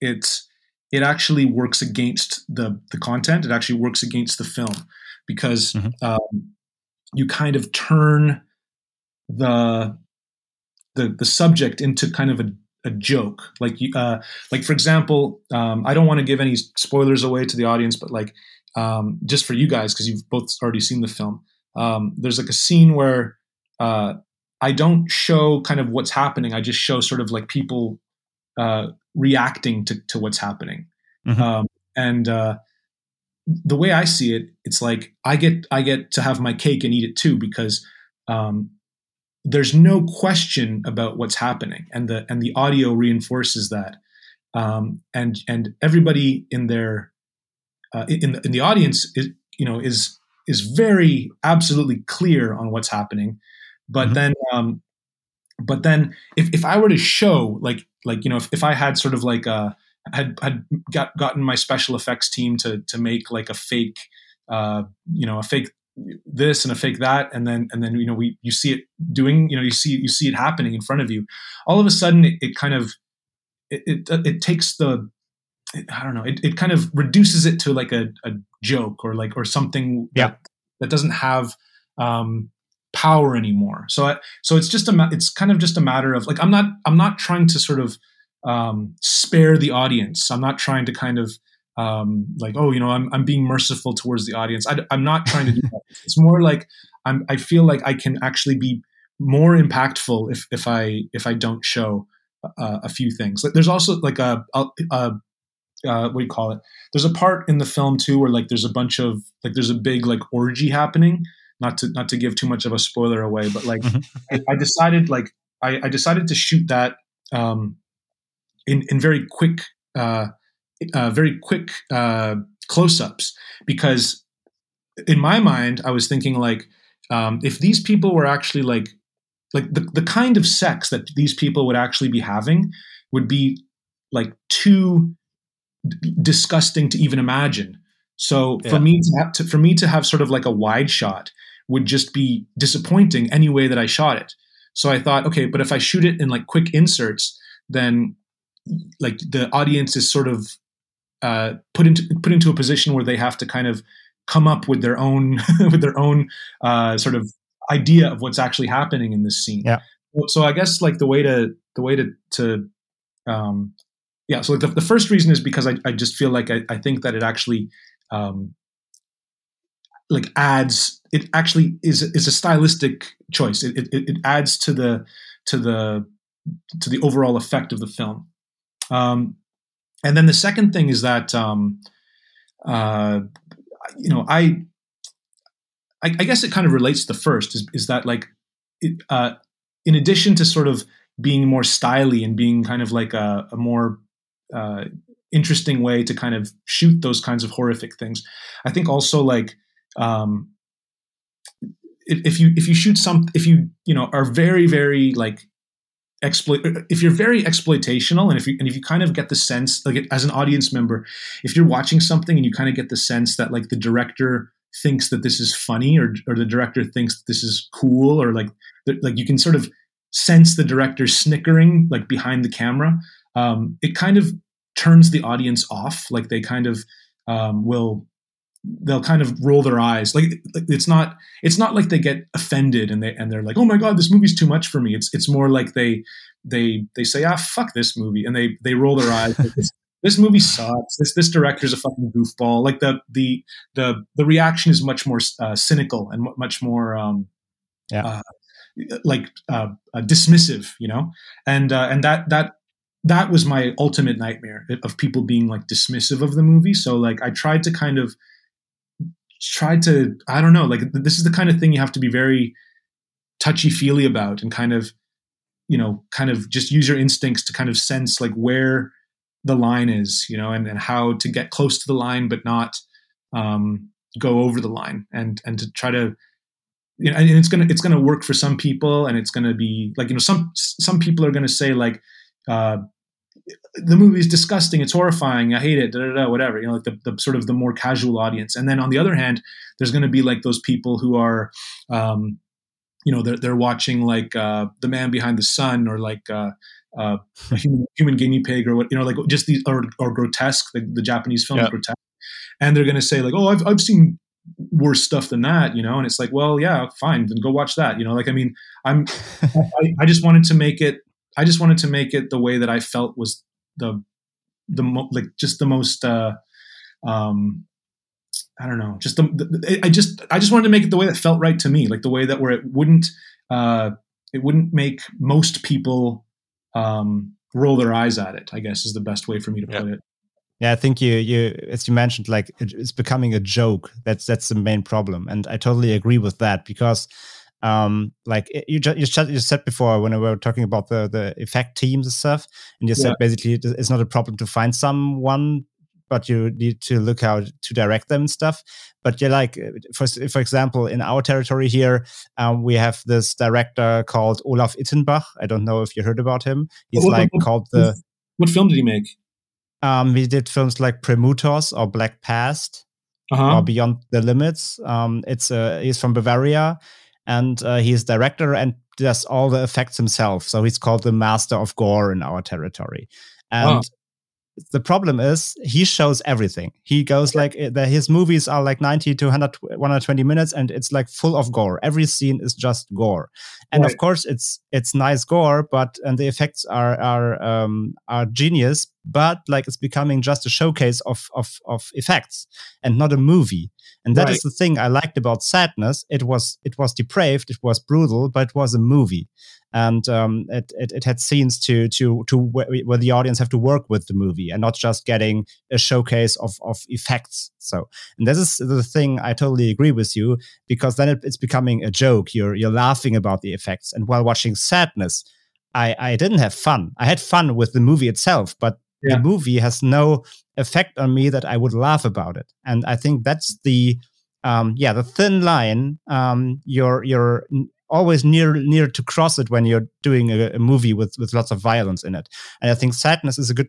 it's it actually works against the the content it actually works against the film because mm-hmm. um, you kind of turn the the the subject into kind of a, a joke. Like uh, like for example, um, I don't want to give any spoilers away to the audience, but like um, just for you guys because you've both already seen the film. Um, there's like a scene where uh, I don't show kind of what's happening. I just show sort of like people uh, reacting to, to what's happening. Mm-hmm. Um, and uh, the way I see it, it's like I get I get to have my cake and eat it too because um, there's no question about what's happening, and the and the audio reinforces that. Um, and and everybody in their uh, in the, in the audience is you know is is very absolutely clear on what's happening, but mm-hmm. then um, but then if, if I were to show like like you know if, if I had sort of like a had had got, gotten my special effects team to to make like a fake, uh, you know, a fake this and a fake that, and then and then you know we you see it doing, you know, you see you see it happening in front of you. All of a sudden, it, it kind of it, it, it takes the I don't know. It, it kind of reduces it to like a, a joke or like or something yeah. that, that doesn't have um, power anymore. So I, so it's just a it's kind of just a matter of like I'm not I'm not trying to sort of um, spare the audience. I'm not trying to kind of um, like oh you know I'm I'm being merciful towards the audience. I, am not trying to do that. It's more like I'm I feel like I can actually be more impactful if if I if I don't show uh, a few things. Like there's also like a, a, a uh, what do you call it? There's a part in the film too where like there's a bunch of like there's a big like orgy happening. Not to not to give too much of a spoiler away, but like mm-hmm. I, I, decided like I, I, decided to shoot that um, in in very quick uh, uh, very quick uh, close-ups because in my mind I was thinking like um, if these people were actually like like the, the kind of sex that these people would actually be having would be like too disgusting to even imagine. So for me to, have to, for me to have sort of like a wide shot would just be disappointing any way that I shot it. So I thought, okay, but if I shoot it in like quick inserts, then like the audience is sort of uh, put into put into a position where they have to kind of come up with their own with their own uh, sort of idea of what's actually happening in this scene. Yeah. So I guess like the way to the way to to um, yeah so like the, the first reason is because i, I just feel like I, I think that it actually um, like adds it actually is is a stylistic choice it, it, it adds to the to the to the overall effect of the film um, and then the second thing is that um, uh, you know I, I, I guess it kind of relates to the first is, is that like it, uh, in addition to sort of being more styly and being kind of like a, a more uh, interesting way to kind of shoot those kinds of horrific things. I think also like um, if you if you shoot some if you you know are very very like exploit if you're very exploitational and if you and if you kind of get the sense like as an audience member if you're watching something and you kind of get the sense that like the director thinks that this is funny or or the director thinks this is cool or like like you can sort of sense the director snickering like behind the camera um, it kind of turns the audience off. Like they kind of um, will they'll kind of roll their eyes. Like it's not it's not like they get offended and they and they're like oh my god this movie's too much for me. It's it's more like they they they say ah fuck this movie and they they roll their eyes. Like, this, this movie sucks. This this director's a fucking goofball. Like the the the the reaction is much more uh, cynical and much more um yeah. uh, like uh, uh, dismissive you know? And uh, and that that that was my ultimate nightmare of people being like dismissive of the movie. So like I tried to kind of tried to I don't know like this is the kind of thing you have to be very touchy feely about and kind of you know kind of just use your instincts to kind of sense like where the line is you know and, and how to get close to the line but not um, go over the line and and to try to you know and it's gonna it's gonna work for some people and it's gonna be like you know some some people are gonna say like uh, the movie is disgusting. It's horrifying. I hate it. Da, da, da, whatever. You know, like the, the sort of the more casual audience. And then on the other hand, there's going to be like those people who are, um, you know, they're they're watching like uh, the Men Behind the Sun or like uh, uh, human, human, guinea pig or what you know, like just these or, or grotesque. The, the Japanese film yeah. grotesque, and they're going to say like, oh, I've I've seen worse stuff than that, you know. And it's like, well, yeah, fine, then go watch that. You know, like I mean, I'm I, I just wanted to make it I just wanted to make it the way that I felt was the the mo- like just the most uh um I don't know just the, the, I just I just wanted to make it the way that felt right to me like the way that where it wouldn't uh it wouldn't make most people um roll their eyes at it I guess is the best way for me to put it yeah, I think you you as you mentioned, like it's becoming a joke. That's that's the main problem, and I totally agree with that because um like you just you, you said before when we were talking about the the effect teams and stuff and you said yeah. basically it's not a problem to find someone but you need to look how to direct them and stuff but you're like for, for example in our territory here um, we have this director called olaf ittenbach i don't know if you heard about him he's what, like what, called the what film did he make Um, we did films like Premutos or Black Past Uh-huh. or Beyond the Limits. Um, it's uh, he's from Bavaria, and uh, he's director and does all the effects himself. So he's called the master of gore in our territory. And Oh. the problem is he shows everything. He goes like uh, the, his movies are like 90 to 100, 120 minutes, and it's like full of gore. Every scene is just gore, and of course it's it's nice gore, but and the effects are are um, are genius. But like it's becoming just a showcase of of of effects and not a movie. And that is Right. the thing I liked about Sadness. It was it was depraved, it was brutal, but it was a movie, and um, it, it it had scenes to to to where, where the audience have to work with the movie and not just getting a showcase of of effects. So, and this is the thing I totally agree with you because then it, it's becoming a joke. You're you're laughing about the effects, and while watching Sadness, I I didn't have fun. I had fun with the movie itself, but Yeah. the movie has no effect on me that I would laugh about it. And I think that's the um, yeah the thin line. Um, you're you're always near near to cross it when you're doing a, a movie with with lots of violence in it. And I think sadness is a good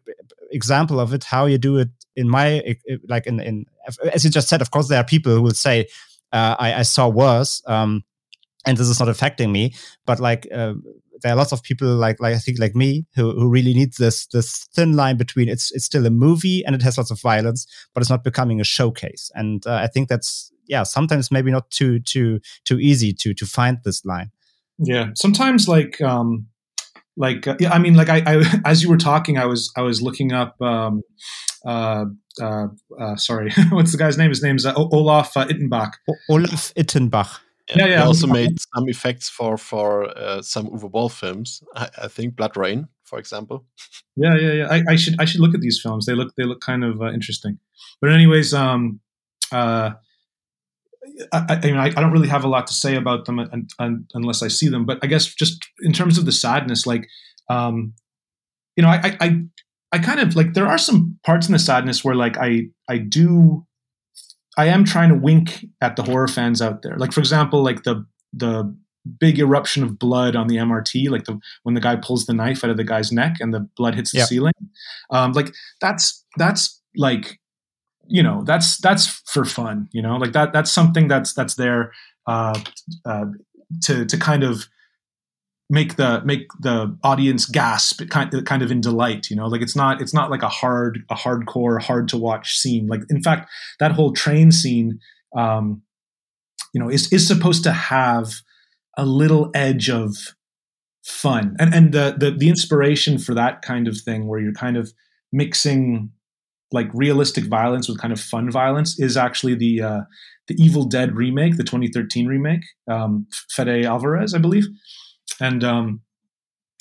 example of it. How you do it in my like in in as you just said. Of course, there are people who will say uh, I, I saw worse. Um, and this is not affecting me, but like uh, there are lots of people like like I think like me who, who really need this this thin line between it's it's still a movie and it has lots of violence, but it's not becoming a showcase. And uh, I think that's yeah sometimes maybe not too too too easy to to find this line. Yeah, sometimes like um, like uh, yeah, I mean, like I, I as you were talking, I was I was looking up. Um, uh, uh, uh, sorry, what's the guy's name? His name's uh, Olaf uh, Ittenbach. O- Olaf Ittenbach. Yeah, yeah, He also made some effects for for uh, some Uwe Boll films. I, I think BloodRayne, for example. Yeah, yeah, yeah. I, I should I should look at these films. They look they look kind of uh, interesting. But anyways, um, uh, I, I, I mean, I, don't really have a lot to say about them un, un, unless I see them. But I guess just in terms of the sadness, like, um, you know, I, I, I, I kind of like there are some parts in the sadness where like I, I do, I am trying to wink at the horror fans out there. Like for example, like the the big eruption of blood on the MRT, like the when the guy pulls the knife out of the guy's neck and the blood hits the Yep. ceiling. Um, like that's that's like you know that's that's for fun you know like that that's something that's that's there uh, uh, to to kind of make the make the audience gasp kind kind of in delight you know? Like it's not it's not like a hard a hardcore hard to watch scene. Like in fact that whole train scene um you know is is supposed to have a little edge of fun. And and the the, the inspiration for that kind of thing where you're kind of mixing like realistic violence with kind of fun violence is actually the uh, the Evil Dead remake, the 2013 remake, um, Fede Alvarez, I believe, and um,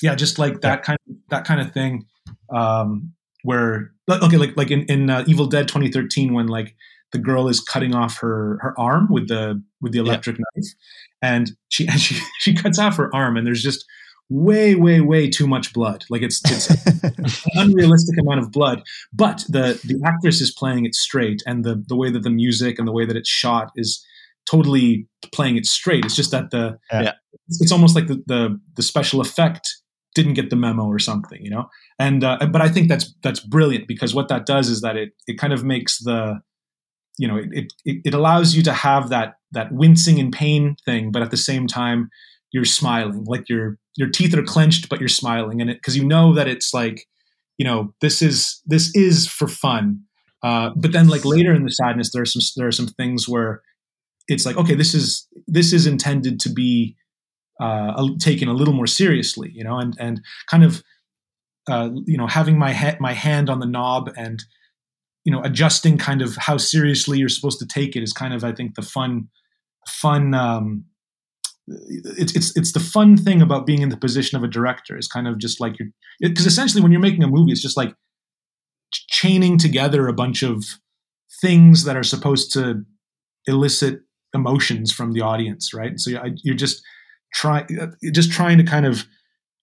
yeah, just like that kind of that kind of thing, um, where okay, like like in in uh, Evil Dead 2013 when like the girl is cutting off her her arm with the with the electric knife, and she and she she cuts off her arm, and there's just way way way too much blood. Like it's it's an unrealistic amount of blood but the the actress is playing it straight and the the way that the music and the way that it's shot is totally playing it straight. It's just that the Yeah. It's, almost like the, the the special effect didn't get the memo or something you know? And uh, but i think that's that's brilliant because what that does is that it it kind of makes the you know it it, it allows you to have that that wincing and pain thing but at the same time you're smiling. Like your your teeth are clenched but you're smiling. And it because you know that it's like you know this is this is for fun. Uh, but then like later in the sadness there are some there are some things where it's like okay this is this is intended to be uh, taken a little more seriously you know and and kind of uh, you know having my ha- my hand on the knob and you know adjusting kind of how seriously you're supposed to take it is kind of i think the fun fun um, it's it's it's the fun thing about being in the position of a director is kind of just like you're because essentially when you're making a movie it's just like chaining together a bunch of things that are supposed to elicit emotions from the audience right? So you're just trying just trying to kind of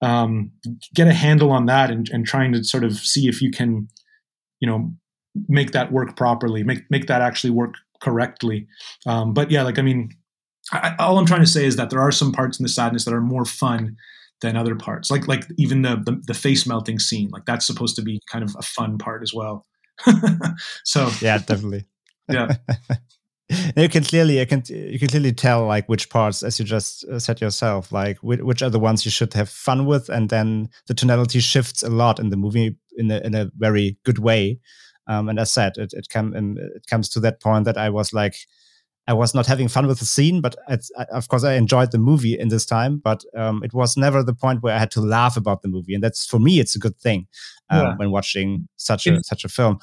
um, get a handle on that and, and trying to sort of see if you can you know make that work properly make make that actually work correctly um, but yeah like i mean I, all I'm trying to say is that there are some parts in the sadness that are more fun than other parts. Like like even the, the the face melting scene, like that's supposed to be kind of a fun part as well. so yeah, definitely. Yeah. you can clearly you can you can clearly tell like which parts as you just uh, said yourself like which, which are the ones you should have fun with and then the tonality shifts a lot in the movie in a, in a very good way um, and as said it it, come, it comes to that point that i was like i was not having fun with the scene but of course i enjoyed the movie in this time but um, it was never the point where i had to laugh about the movie and that's for me it's a good thing um, yeah. when watching such a such a film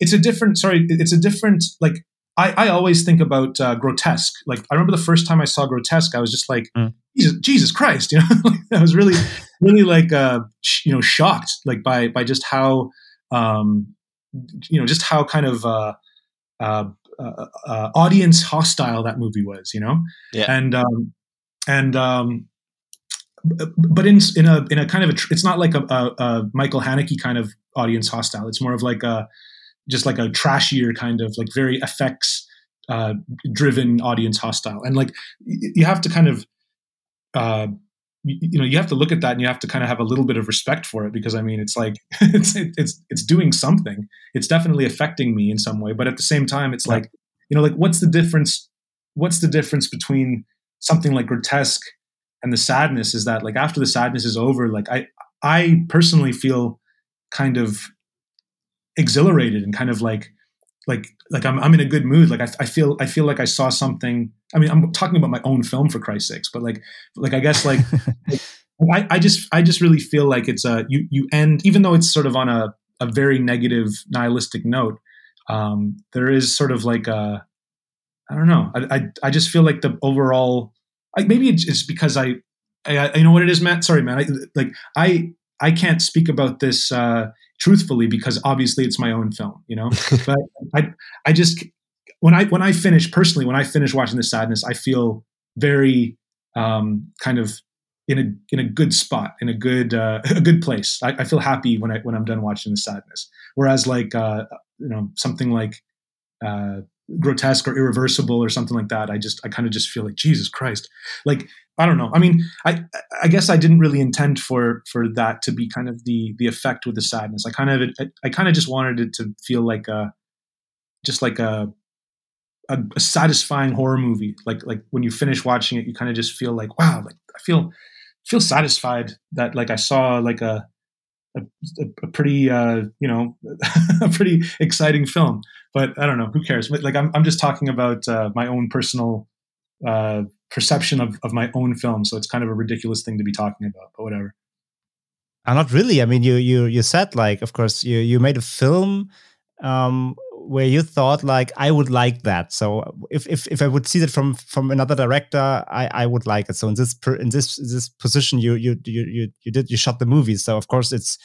it's a different sorry it's a different like I, I always think about uh, grotesque. Like I remember the first time I saw grotesque, I was just like, mm. Jesus, Jesus Christ, you know. I was really, really like, uh, sh- you know, shocked like by by just how, um, you know, just how kind of uh, uh, uh, uh audience hostile that movie was, you know. Yeah. And um, and um, but in in a in a kind of a, tr- it's not like a, a, a Michael Haneke kind of audience hostile. It's more of like a just like a trashier kind of like very effects uh, driven audience hostile. And like you have to kind of uh, you know you have to look at that and you have to kind of have a little bit of respect for it because i mean it's like it's it's it's doing something. It's definitely affecting me in some way but at the same time it's like you know like what's the difference what's the difference between something like grotesque and the sadness is that like after the sadness is over like i i personally feel kind of exhilarated and kind of like like like I'm I'm in a good mood. Like I, I feel I feel like I saw something. I mean, I'm talking about my own film for Christ's sakes, but like like I guess like, like I, I just I just really feel like it's a you you end even though it's sort of on a a very negative nihilistic note. Um, there is sort of like a I don't know. I I, I just feel like the overall like maybe it's because I, I you know what it is, Matt. Sorry, man. I, like I I can't speak about this. Uh, truthfully because obviously it's my own film, you know. but I I just when I when I finish personally when I finish watching the sadness, I feel very um, kind of in a in a good spot, in a good uh, a good place. I, I, feel happy when I when I'm done watching the sadness. Whereas like uh, you know something like uh, grotesque or irreversible or something like that, I just I kind of just feel like Jesus Christ. Like I don't know. I mean, I I guess I didn't really intend for for that to be kind of the the effect with the sadness. I kind of I, I kind of just wanted it to feel like a just like a, a a satisfying horror movie. Like like when you finish watching it, you kind of just feel like wow, like I feel feel satisfied that like I saw like a a, a, pretty uh, you know a pretty exciting film but i don't know who cares like i'm, I'm just talking about uh, my own personal uh, perception of, of my own film. So it's kind of a ridiculous thing to be talking about, but whatever. Uh, not really. I mean, you you you said like, of course, you you made a film um, where you thought like I would like that. So if if if I would see that from from another director, I I would like it. So in this per, in this this position, you you you you you did you shot the movie. So of course it's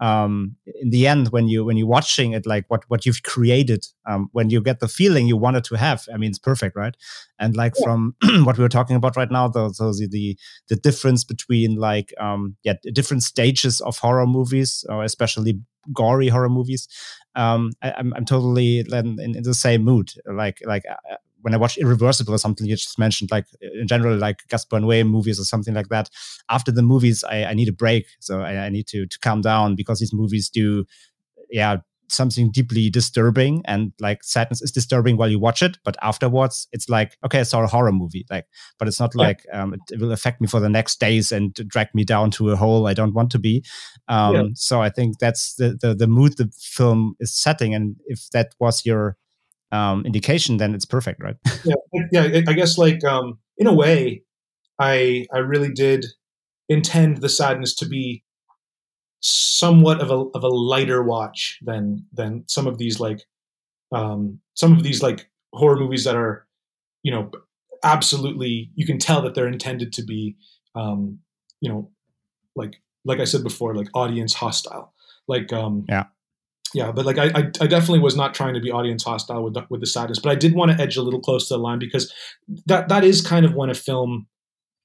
um, in the end when you when you're watching it like what what you've created um, when you get the feeling you wanted to have i mean it's perfect right and like yeah. from what we were talking about right now the, the the the difference between like um yeah different stages of horror movies or especially gory horror movies um I, am I'm, I'm totally in, in, the same mood like like uh, when I watch Irreversible or something you just mentioned, like in general, like Gaspar Noé movies or something like that, after the movies, I, I need a break. So I, I, need to to calm down because these movies do, yeah, something deeply disturbing and like sadness is disturbing while you watch it, but afterwards it's like okay, I saw a horror movie, like, but it's not yeah. like um, it, it, will affect me for the next days and drag me down to a hole I don't want to be. Um, yeah. So I think that's the, the the mood the film is setting, and if that was your um, indication, then it's perfect, right? yeah, yeah. I guess like um, in a way, I I really did intend the sadness to be somewhat of a of a lighter watch than than some of these like um, some of these like horror movies that are you know absolutely you can tell that they're intended to be um, you know like like I said before like audience hostile like um, yeah yeah, but like I, I, I, definitely was not trying to be audience hostile with the, with the sadness, but I did want to edge a little close to the line because that that is kind of when a film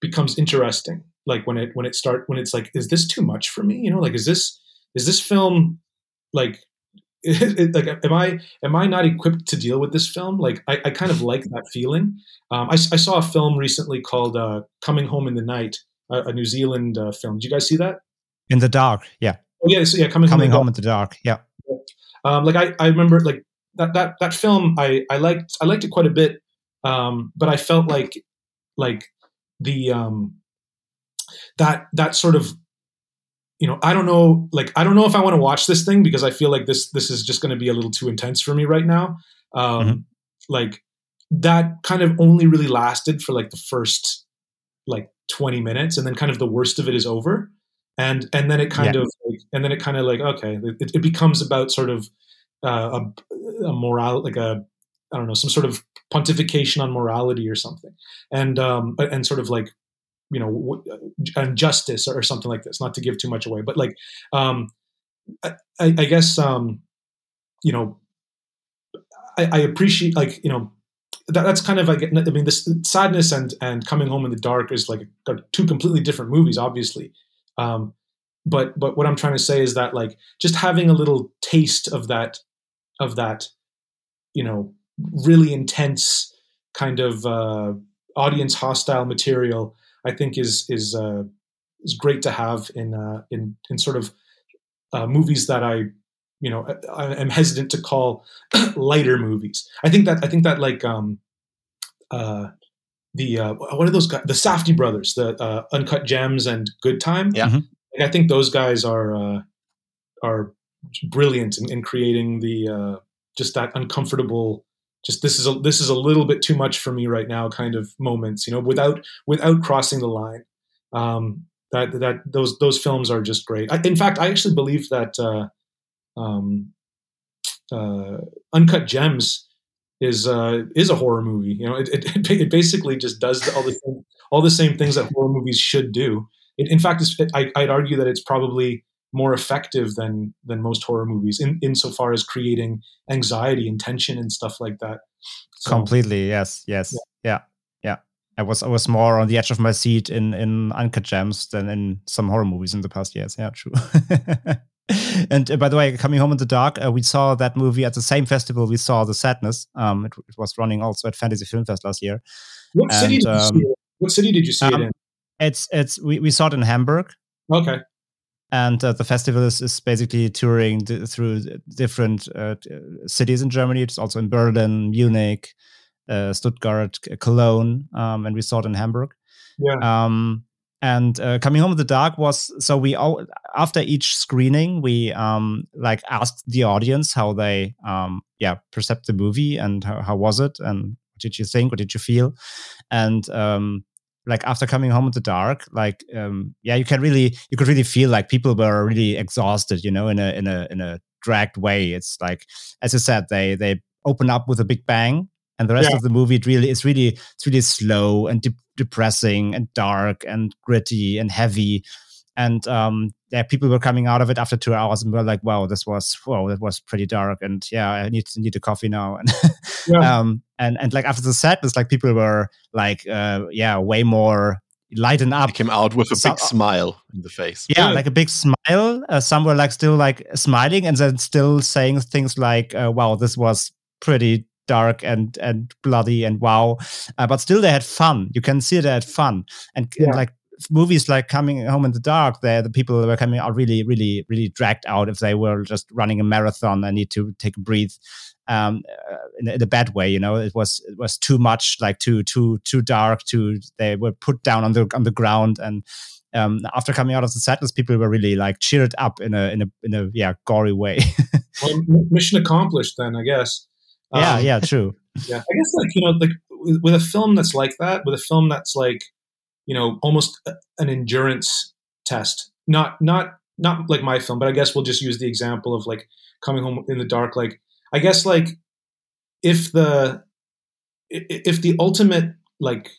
becomes interesting. Like when it when it start when it's like, is this too much for me? You know, like is this is this film like like am I am I not equipped to deal with this film? Like I, I kind of like that feeling. Um, I, I saw a film recently called uh, Coming Home in the Night a, a New Zealand uh, film. Did you guys see that? In the dark, yeah. Oh yeah, so yeah, coming, Coming home. home in the dark, yeah. Um, like I, I remember like that that that film I I liked I liked it quite a bit, um, but I felt like like the um, that that sort of you know I don't know like I don't know if I want to watch this thing because I feel like this this is just going to be a little too intense for me right now. Um, Mhm. Like that kind of only really lasted for like the first like 20 minutes and then kind of the worst of it is over and and then it kind of like, and then it kind of like okay it, it becomes about sort of uh, a, a moral like a i don't know some sort of pontification on morality or something. And um and sort of like you know w- and justice or something like this not to give too much away but like um i, I guess um you know I, I appreciate like you know that, that's kind of like I mean this sadness and and coming home in the dark is like two completely different movies obviously um but but what I'm trying to say is that like just having a little taste of that of that you know really intense kind of uh, audience hostile material I think is is uh, is great to have in uh, in in sort of uh, movies that I you know I, I'm hesitant to call lighter movies. I think that I think that like um uh the uh, what are those guys the Safdie brothers the uh, Uncut Gems and Good Time Yeah. Mhm. Like, I think those guys are uh, are brilliant in, in creating the uh, just that uncomfortable just this is a this is a little bit too much for me right now kind of moments you know without without crossing the line um, that that those those films are just great I, in fact I actually believe that uh, um, uh, Uncut Gems is uh, is a horror movie. You know, it, it, it basically just does all the same, all the same things that horror movies should do. It, in fact, I, I'd argue that it's probably more effective than than most horror movies in insofar as creating anxiety and tension and stuff like that. So, Completely, yes, yes, yeah. yeah, I was I was more on the edge of my seat in in Uncut Gems than in some horror movies in the past years. Yeah, true. and uh, by the way, coming home in the dark, uh, we saw that movie at the same festival we saw The Sadness. Um, it, it was running also at Fantasy Film Fest last year. What city And, did you um, see it? What city did you see um, it in? It's it's we, we saw it in Hamburg. Okay. and uh, the festival is, is basically touring through different uh, cities in Germany. It's also in Berlin, Munich, uh, Stuttgart, Cologne, um, and we saw it in Hamburg. Yeah. Um, and uh, coming home in the dark was so we all after each screening we um like asked the audience how they um yeah percept the movie and how, how was it and what did you think? What did you feel? And um like after coming home in the dark like um yeah you can really you could really feel like people were really exhausted you know in a in a in a dragged way. It's like as i said they they open up with a big bang and the rest Yeah. of the movie it really it's really it's really slow and de- depressing and dark and gritty and heavy and um yeah people were coming out of it after two hours and were like wow this was whoa that was pretty dark and yeah i need to need a coffee now and Yeah. um and and like after the sadness like people were like uh yeah way more lighten up I came out with a So- big smile in the face. yeah, Good. like a big smile. Uh, some were like still like smiling and then still saying things like, uh, "Wow, this was pretty dark and and bloody and wow," uh, but still they had fun. You can see they had fun and, and like movies like Coming Home in the Dark. There, the people that were coming out really, really, really dragged out if they were just running a marathon and need to take a breathe. Um, uh, in, a- in a bad way, you know, it was it was too much, like too too too dark. Too they were put down on the on the ground and um, after coming out of the sadness, people were really like cheered up in a in a in a yeah gory way. Well, mission accomplished then, I guess. Yeah, Um, yeah, true. yeah i guess like you know like with, a film that's like that with a film that's like you know almost an endurance test not not not like my film but i guess we'll just use the example of like coming home in the dark like i guess like if the if the ultimate like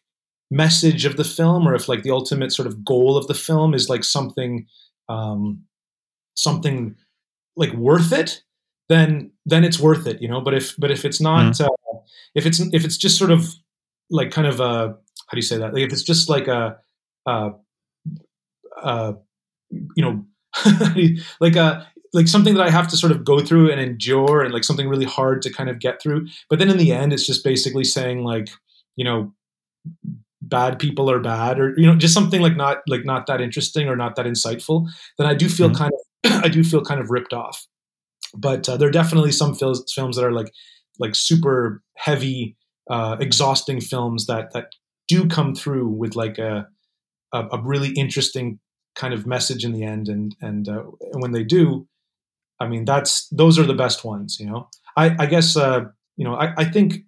message of the film or if like the ultimate sort of goal of the film is like something um something like worth it then then it's worth it you know? But if but if it's not uh, if it's if it's just sort of like kind of a how do you say that? Like if it's just like a uh uh you know like a like something that I have to sort of go through and endure and like something really hard to kind of get through. But then in the end it's just basically saying like you know bad people are bad or you know just something like not like not that interesting or not that insightful then i do feel Mhm. kind of i do feel kind of ripped off but uh, there are definitely some films films that are like like super heavy uh, exhausting films that that do come through with like a a, a really interesting kind of message in the end and and, uh, when they do i mean that's those are the best ones you know? I i guess uh you know i, I think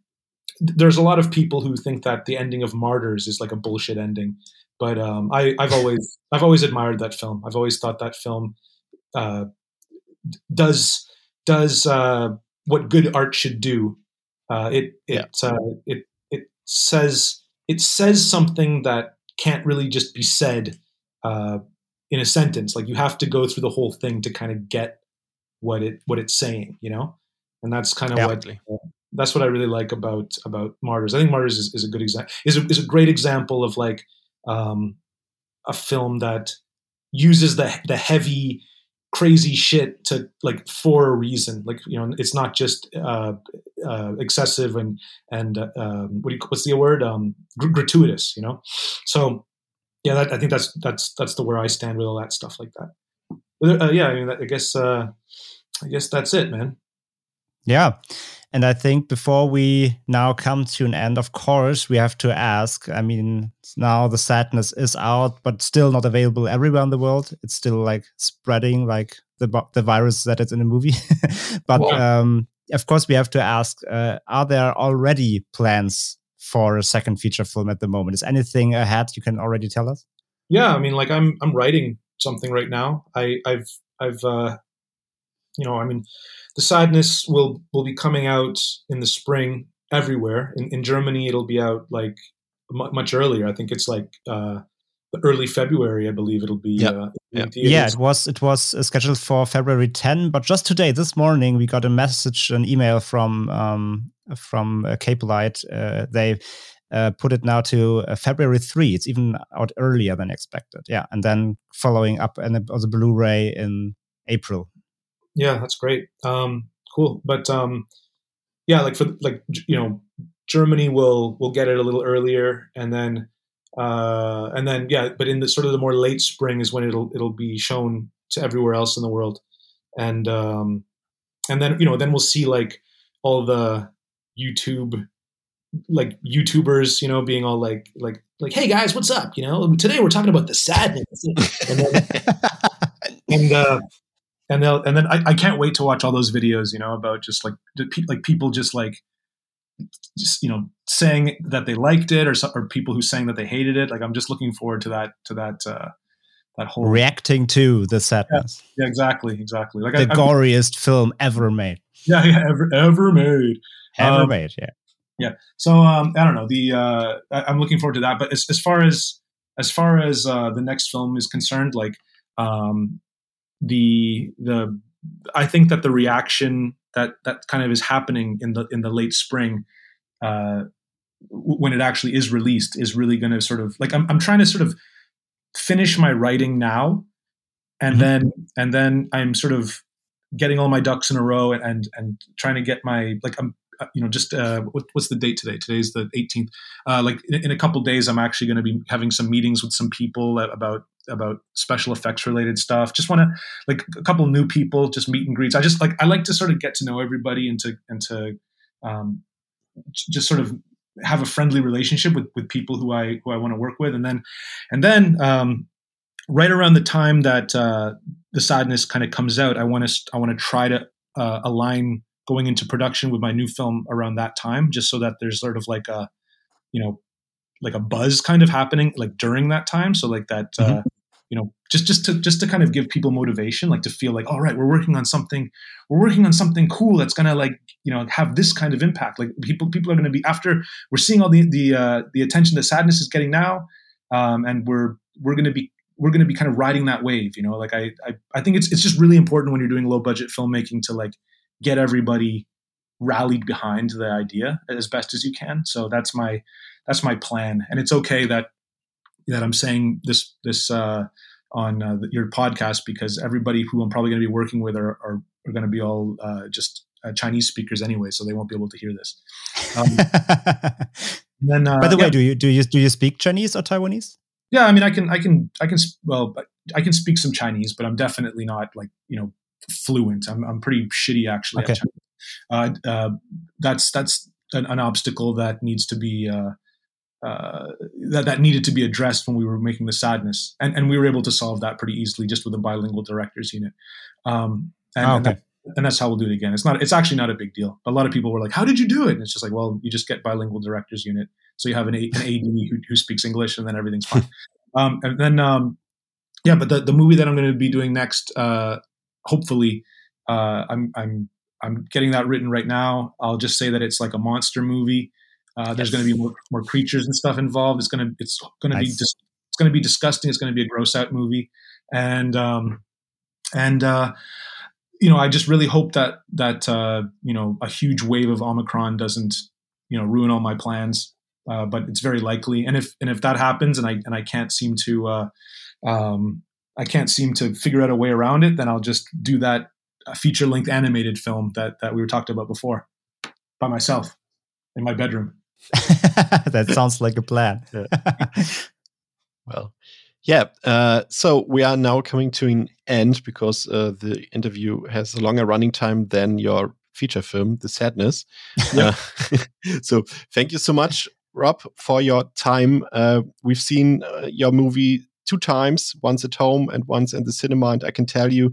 there's a lot of people who think that the ending of martyrs is like a bullshit ending but um i i've always i've always admired that film. I've always thought that film uh does does uh what good art should do uh it it Yeah. uh it it says it says something that can't really just be said uh, in a sentence. Like you have to go through the whole thing to kind of get what it what it's saying, you know. And that's kind of what that's what I really like about about Martyrs. I think Martyrs is, is a good example is a, is a great example of like um, a film that uses the the heavy crazy shit to like for a reason. Like you know it's not just uh, uh, excessive and and uh, um, what do you, what's the word? Um, gr- gratuitous you know? So yeah that, I think that's that's that's the where I stand with all that stuff like that. But, uh, yeah I mean I guess uh, I guess that's it man. Yeah. And I think before we now come to an end, of course, we have to ask. I mean, now the sadness is out, but still not available everywhere in the world. It's still like spreading like the the virus that it's in the movie. but Yeah. um, of course, we have to ask: uh, Are there already plans for a second feature film at the moment? Is anything ahead? You can already tell us. yeah i mean like i'm i'm writing something right now i i've i've uh you know i mean the sadness will will be coming out in the spring everywhere in, in germany it'll be out like mu much earlier i think it's like uh early february i believe it'll be Yep. uh, Yep. Yeah, it was it was uh, scheduled for February 10, but just today, this morning, we got a message, an email from um, from uh, Capelight. Uh, they uh, put it now to uh, February 3. It's even out earlier than expected. Yeah, and then following up and on the Blu-ray in April. Yeah that's great. Um cool. But um yeah like for like you know germany will will get it a little earlier and then uh and then yeah but in the sort of the more late spring is when it'll it'll be shown to everywhere else in the world. And um and then you know then we'll see like all the youtube like youtubers you know being all like like like hey guys what's up? You know? Today we're talking about the sadness. And then and uh and they'll and then I, I can't wait to watch all those videos you know about just like like people just like just you know saying that they liked it or or people who saying that they hated it. Like i'm just looking forward to that to that uh that whole Reacting to the sadness, yeah exactly exactly. Like the I, I- goriest film ever made. yeah, yeah ever ever made. Ever Um, made, yeah. Yeah. So um i don't know the uh I, i'm looking forward to that. But as, as far as as far as uh the next film is concerned like um the the i think that the reaction that that kind of is happening in the in the late spring uh when it actually is released is really going to sort of like I'm, I'm trying to sort of finish my writing now and Mhm. then and then i'm sort of getting all my ducks in a row and and, and trying to get my like i'm uh, you know just uh what, what's the date today today's the 18th uh like in, in a couple days i'm actually going to be having some meetings with some people about about special effects related stuff. Just want to like a couple new people just meet and greets. I just like i like to sort of get to know everybody and to and to um just sort of have a friendly relationship with with people who i who i want to work with. And then and then um right around the time that uh the sadness kind of comes out i want to i want to try to uh, align going into production with my new film around that time just so that there's sort of like a you know like a buzz kind of happening like during that time. So like that uh you know just just to just to kind of give people motivation like to feel like all right we're working on something we're working on something cool that's to like you know have this kind of impact. Like people people are to be after we're seeing all the the uh the attention that sadness is getting now um and we're we're to be we're to be kind of riding that wave you know? Like I, I i think it's it's just really important when you're doing low budget filmmaking to like get everybody rallied behind the idea as best as you can. So that's my that's my plan. And it's okay that that i'm saying this this uh on uh, your podcast because everybody who i'm probably going to be working with are are, are going to be all uh, just uh, chinese speakers anyway so they won't be able to hear this um, then, uh, By the yeah. way, do you do you do you speak Chinese or Taiwanese? Yeah, I mean, I can, I can, I can. Well, I can speak some Chinese, but I'm definitely not like you know fluent. I'm, I'm pretty shitty actually. Okay. Uh, uh, that's that's an, an obstacle that needs to be uh, that that needed to be addressed when we were making the sadness, and and we were able to solve that pretty easily just with a bilingual directors unit. Um, and, Ah, and, that, and that's how we'll do it again. It's not. It's actually not a big deal. A lot of people were like, "How did you do it?" And it's just like, well, you just get bilingual directors unit, so you have an, A- an AD who, who speaks English, and then everything's fine. um, and then um, yeah, but the, the movie that I'm going to be doing next, uh, hopefully, uh, I'm I'm I'm getting that written right now. I'll just say that it's like a monster movie. Uh, there's going to be more, more creatures and stuff involved. It's gonna it's gonna be Nice. dis- it's gonna be disgusting. It's gonna be a gross out movie, and um, and uh, you know I just really hope that that uh, you know a huge wave of Omicron doesn't you know ruin all my plans. Uh, but it's very likely, and if and if that happens, and I and I can't seem to uh, um, I can't seem to figure out a way around it, then I'll just do that feature length animated film that that we were talked about before by myself in my bedroom. that sounds like a plan. Well, yeah. Uh, so we are now coming to an end because uh, the interview has a longer running time than your feature film, The Sadness. Uh, so thank you so much, Rob, for your time. Uh, we've seen uh, your movie two times, once at home and once in the cinema, and I can tell you,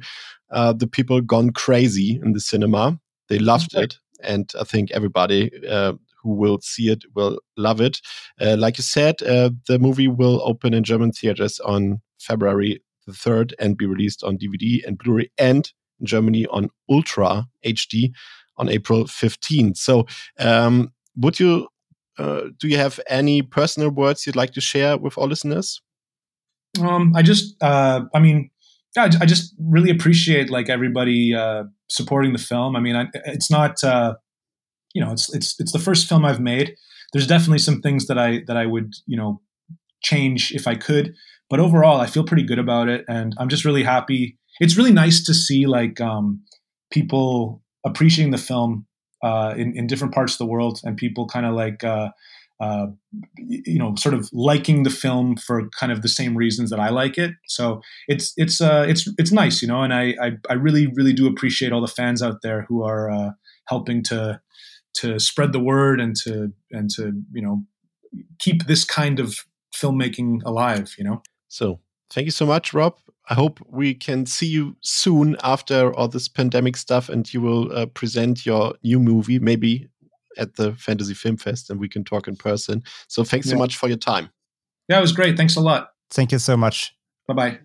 uh, the people gone crazy in the cinema. They loved great. it, and I think everybody uh, who will see it will love it. Uh, like you said, uh, the movie will open in German theaters on February the 3rd and be released on DVD and Blu ray and in Germany on Ultra HD on April 15th. So, um, would you uh, do you have any personal words you'd like to share with our listeners? Um, I just, uh, I mean, yeah, I just really appreciate like everybody uh, supporting the film. I mean, I, it's not, uh, you know, it's it's it's the first film I've made. There's definitely some things that I that I would, you know, change if I could, but overall, I feel pretty good about it, and I'm just really happy. It's really nice to see like um, people appreciating the film uh, in in different parts of the world, and people kind of like. Uh, uh, you know, sort of liking the film for kind of the same reasons that I like it. So it's it's uh, it's it's nice, you know, and I, I I really really do appreciate all the fans out there who are uh, helping to to spread the word and to and to you know keep this kind of filmmaking alive. You know. So, thank you so much, Rob. I hope we can see you soon after all this pandemic stuff and you will uh, present your new movie, maybe at the Fantasy Film Fest, and we can talk in person. So, thanks so much for your time. Yeah, it was great. Thanks a lot. Thank you so much. Bye bye.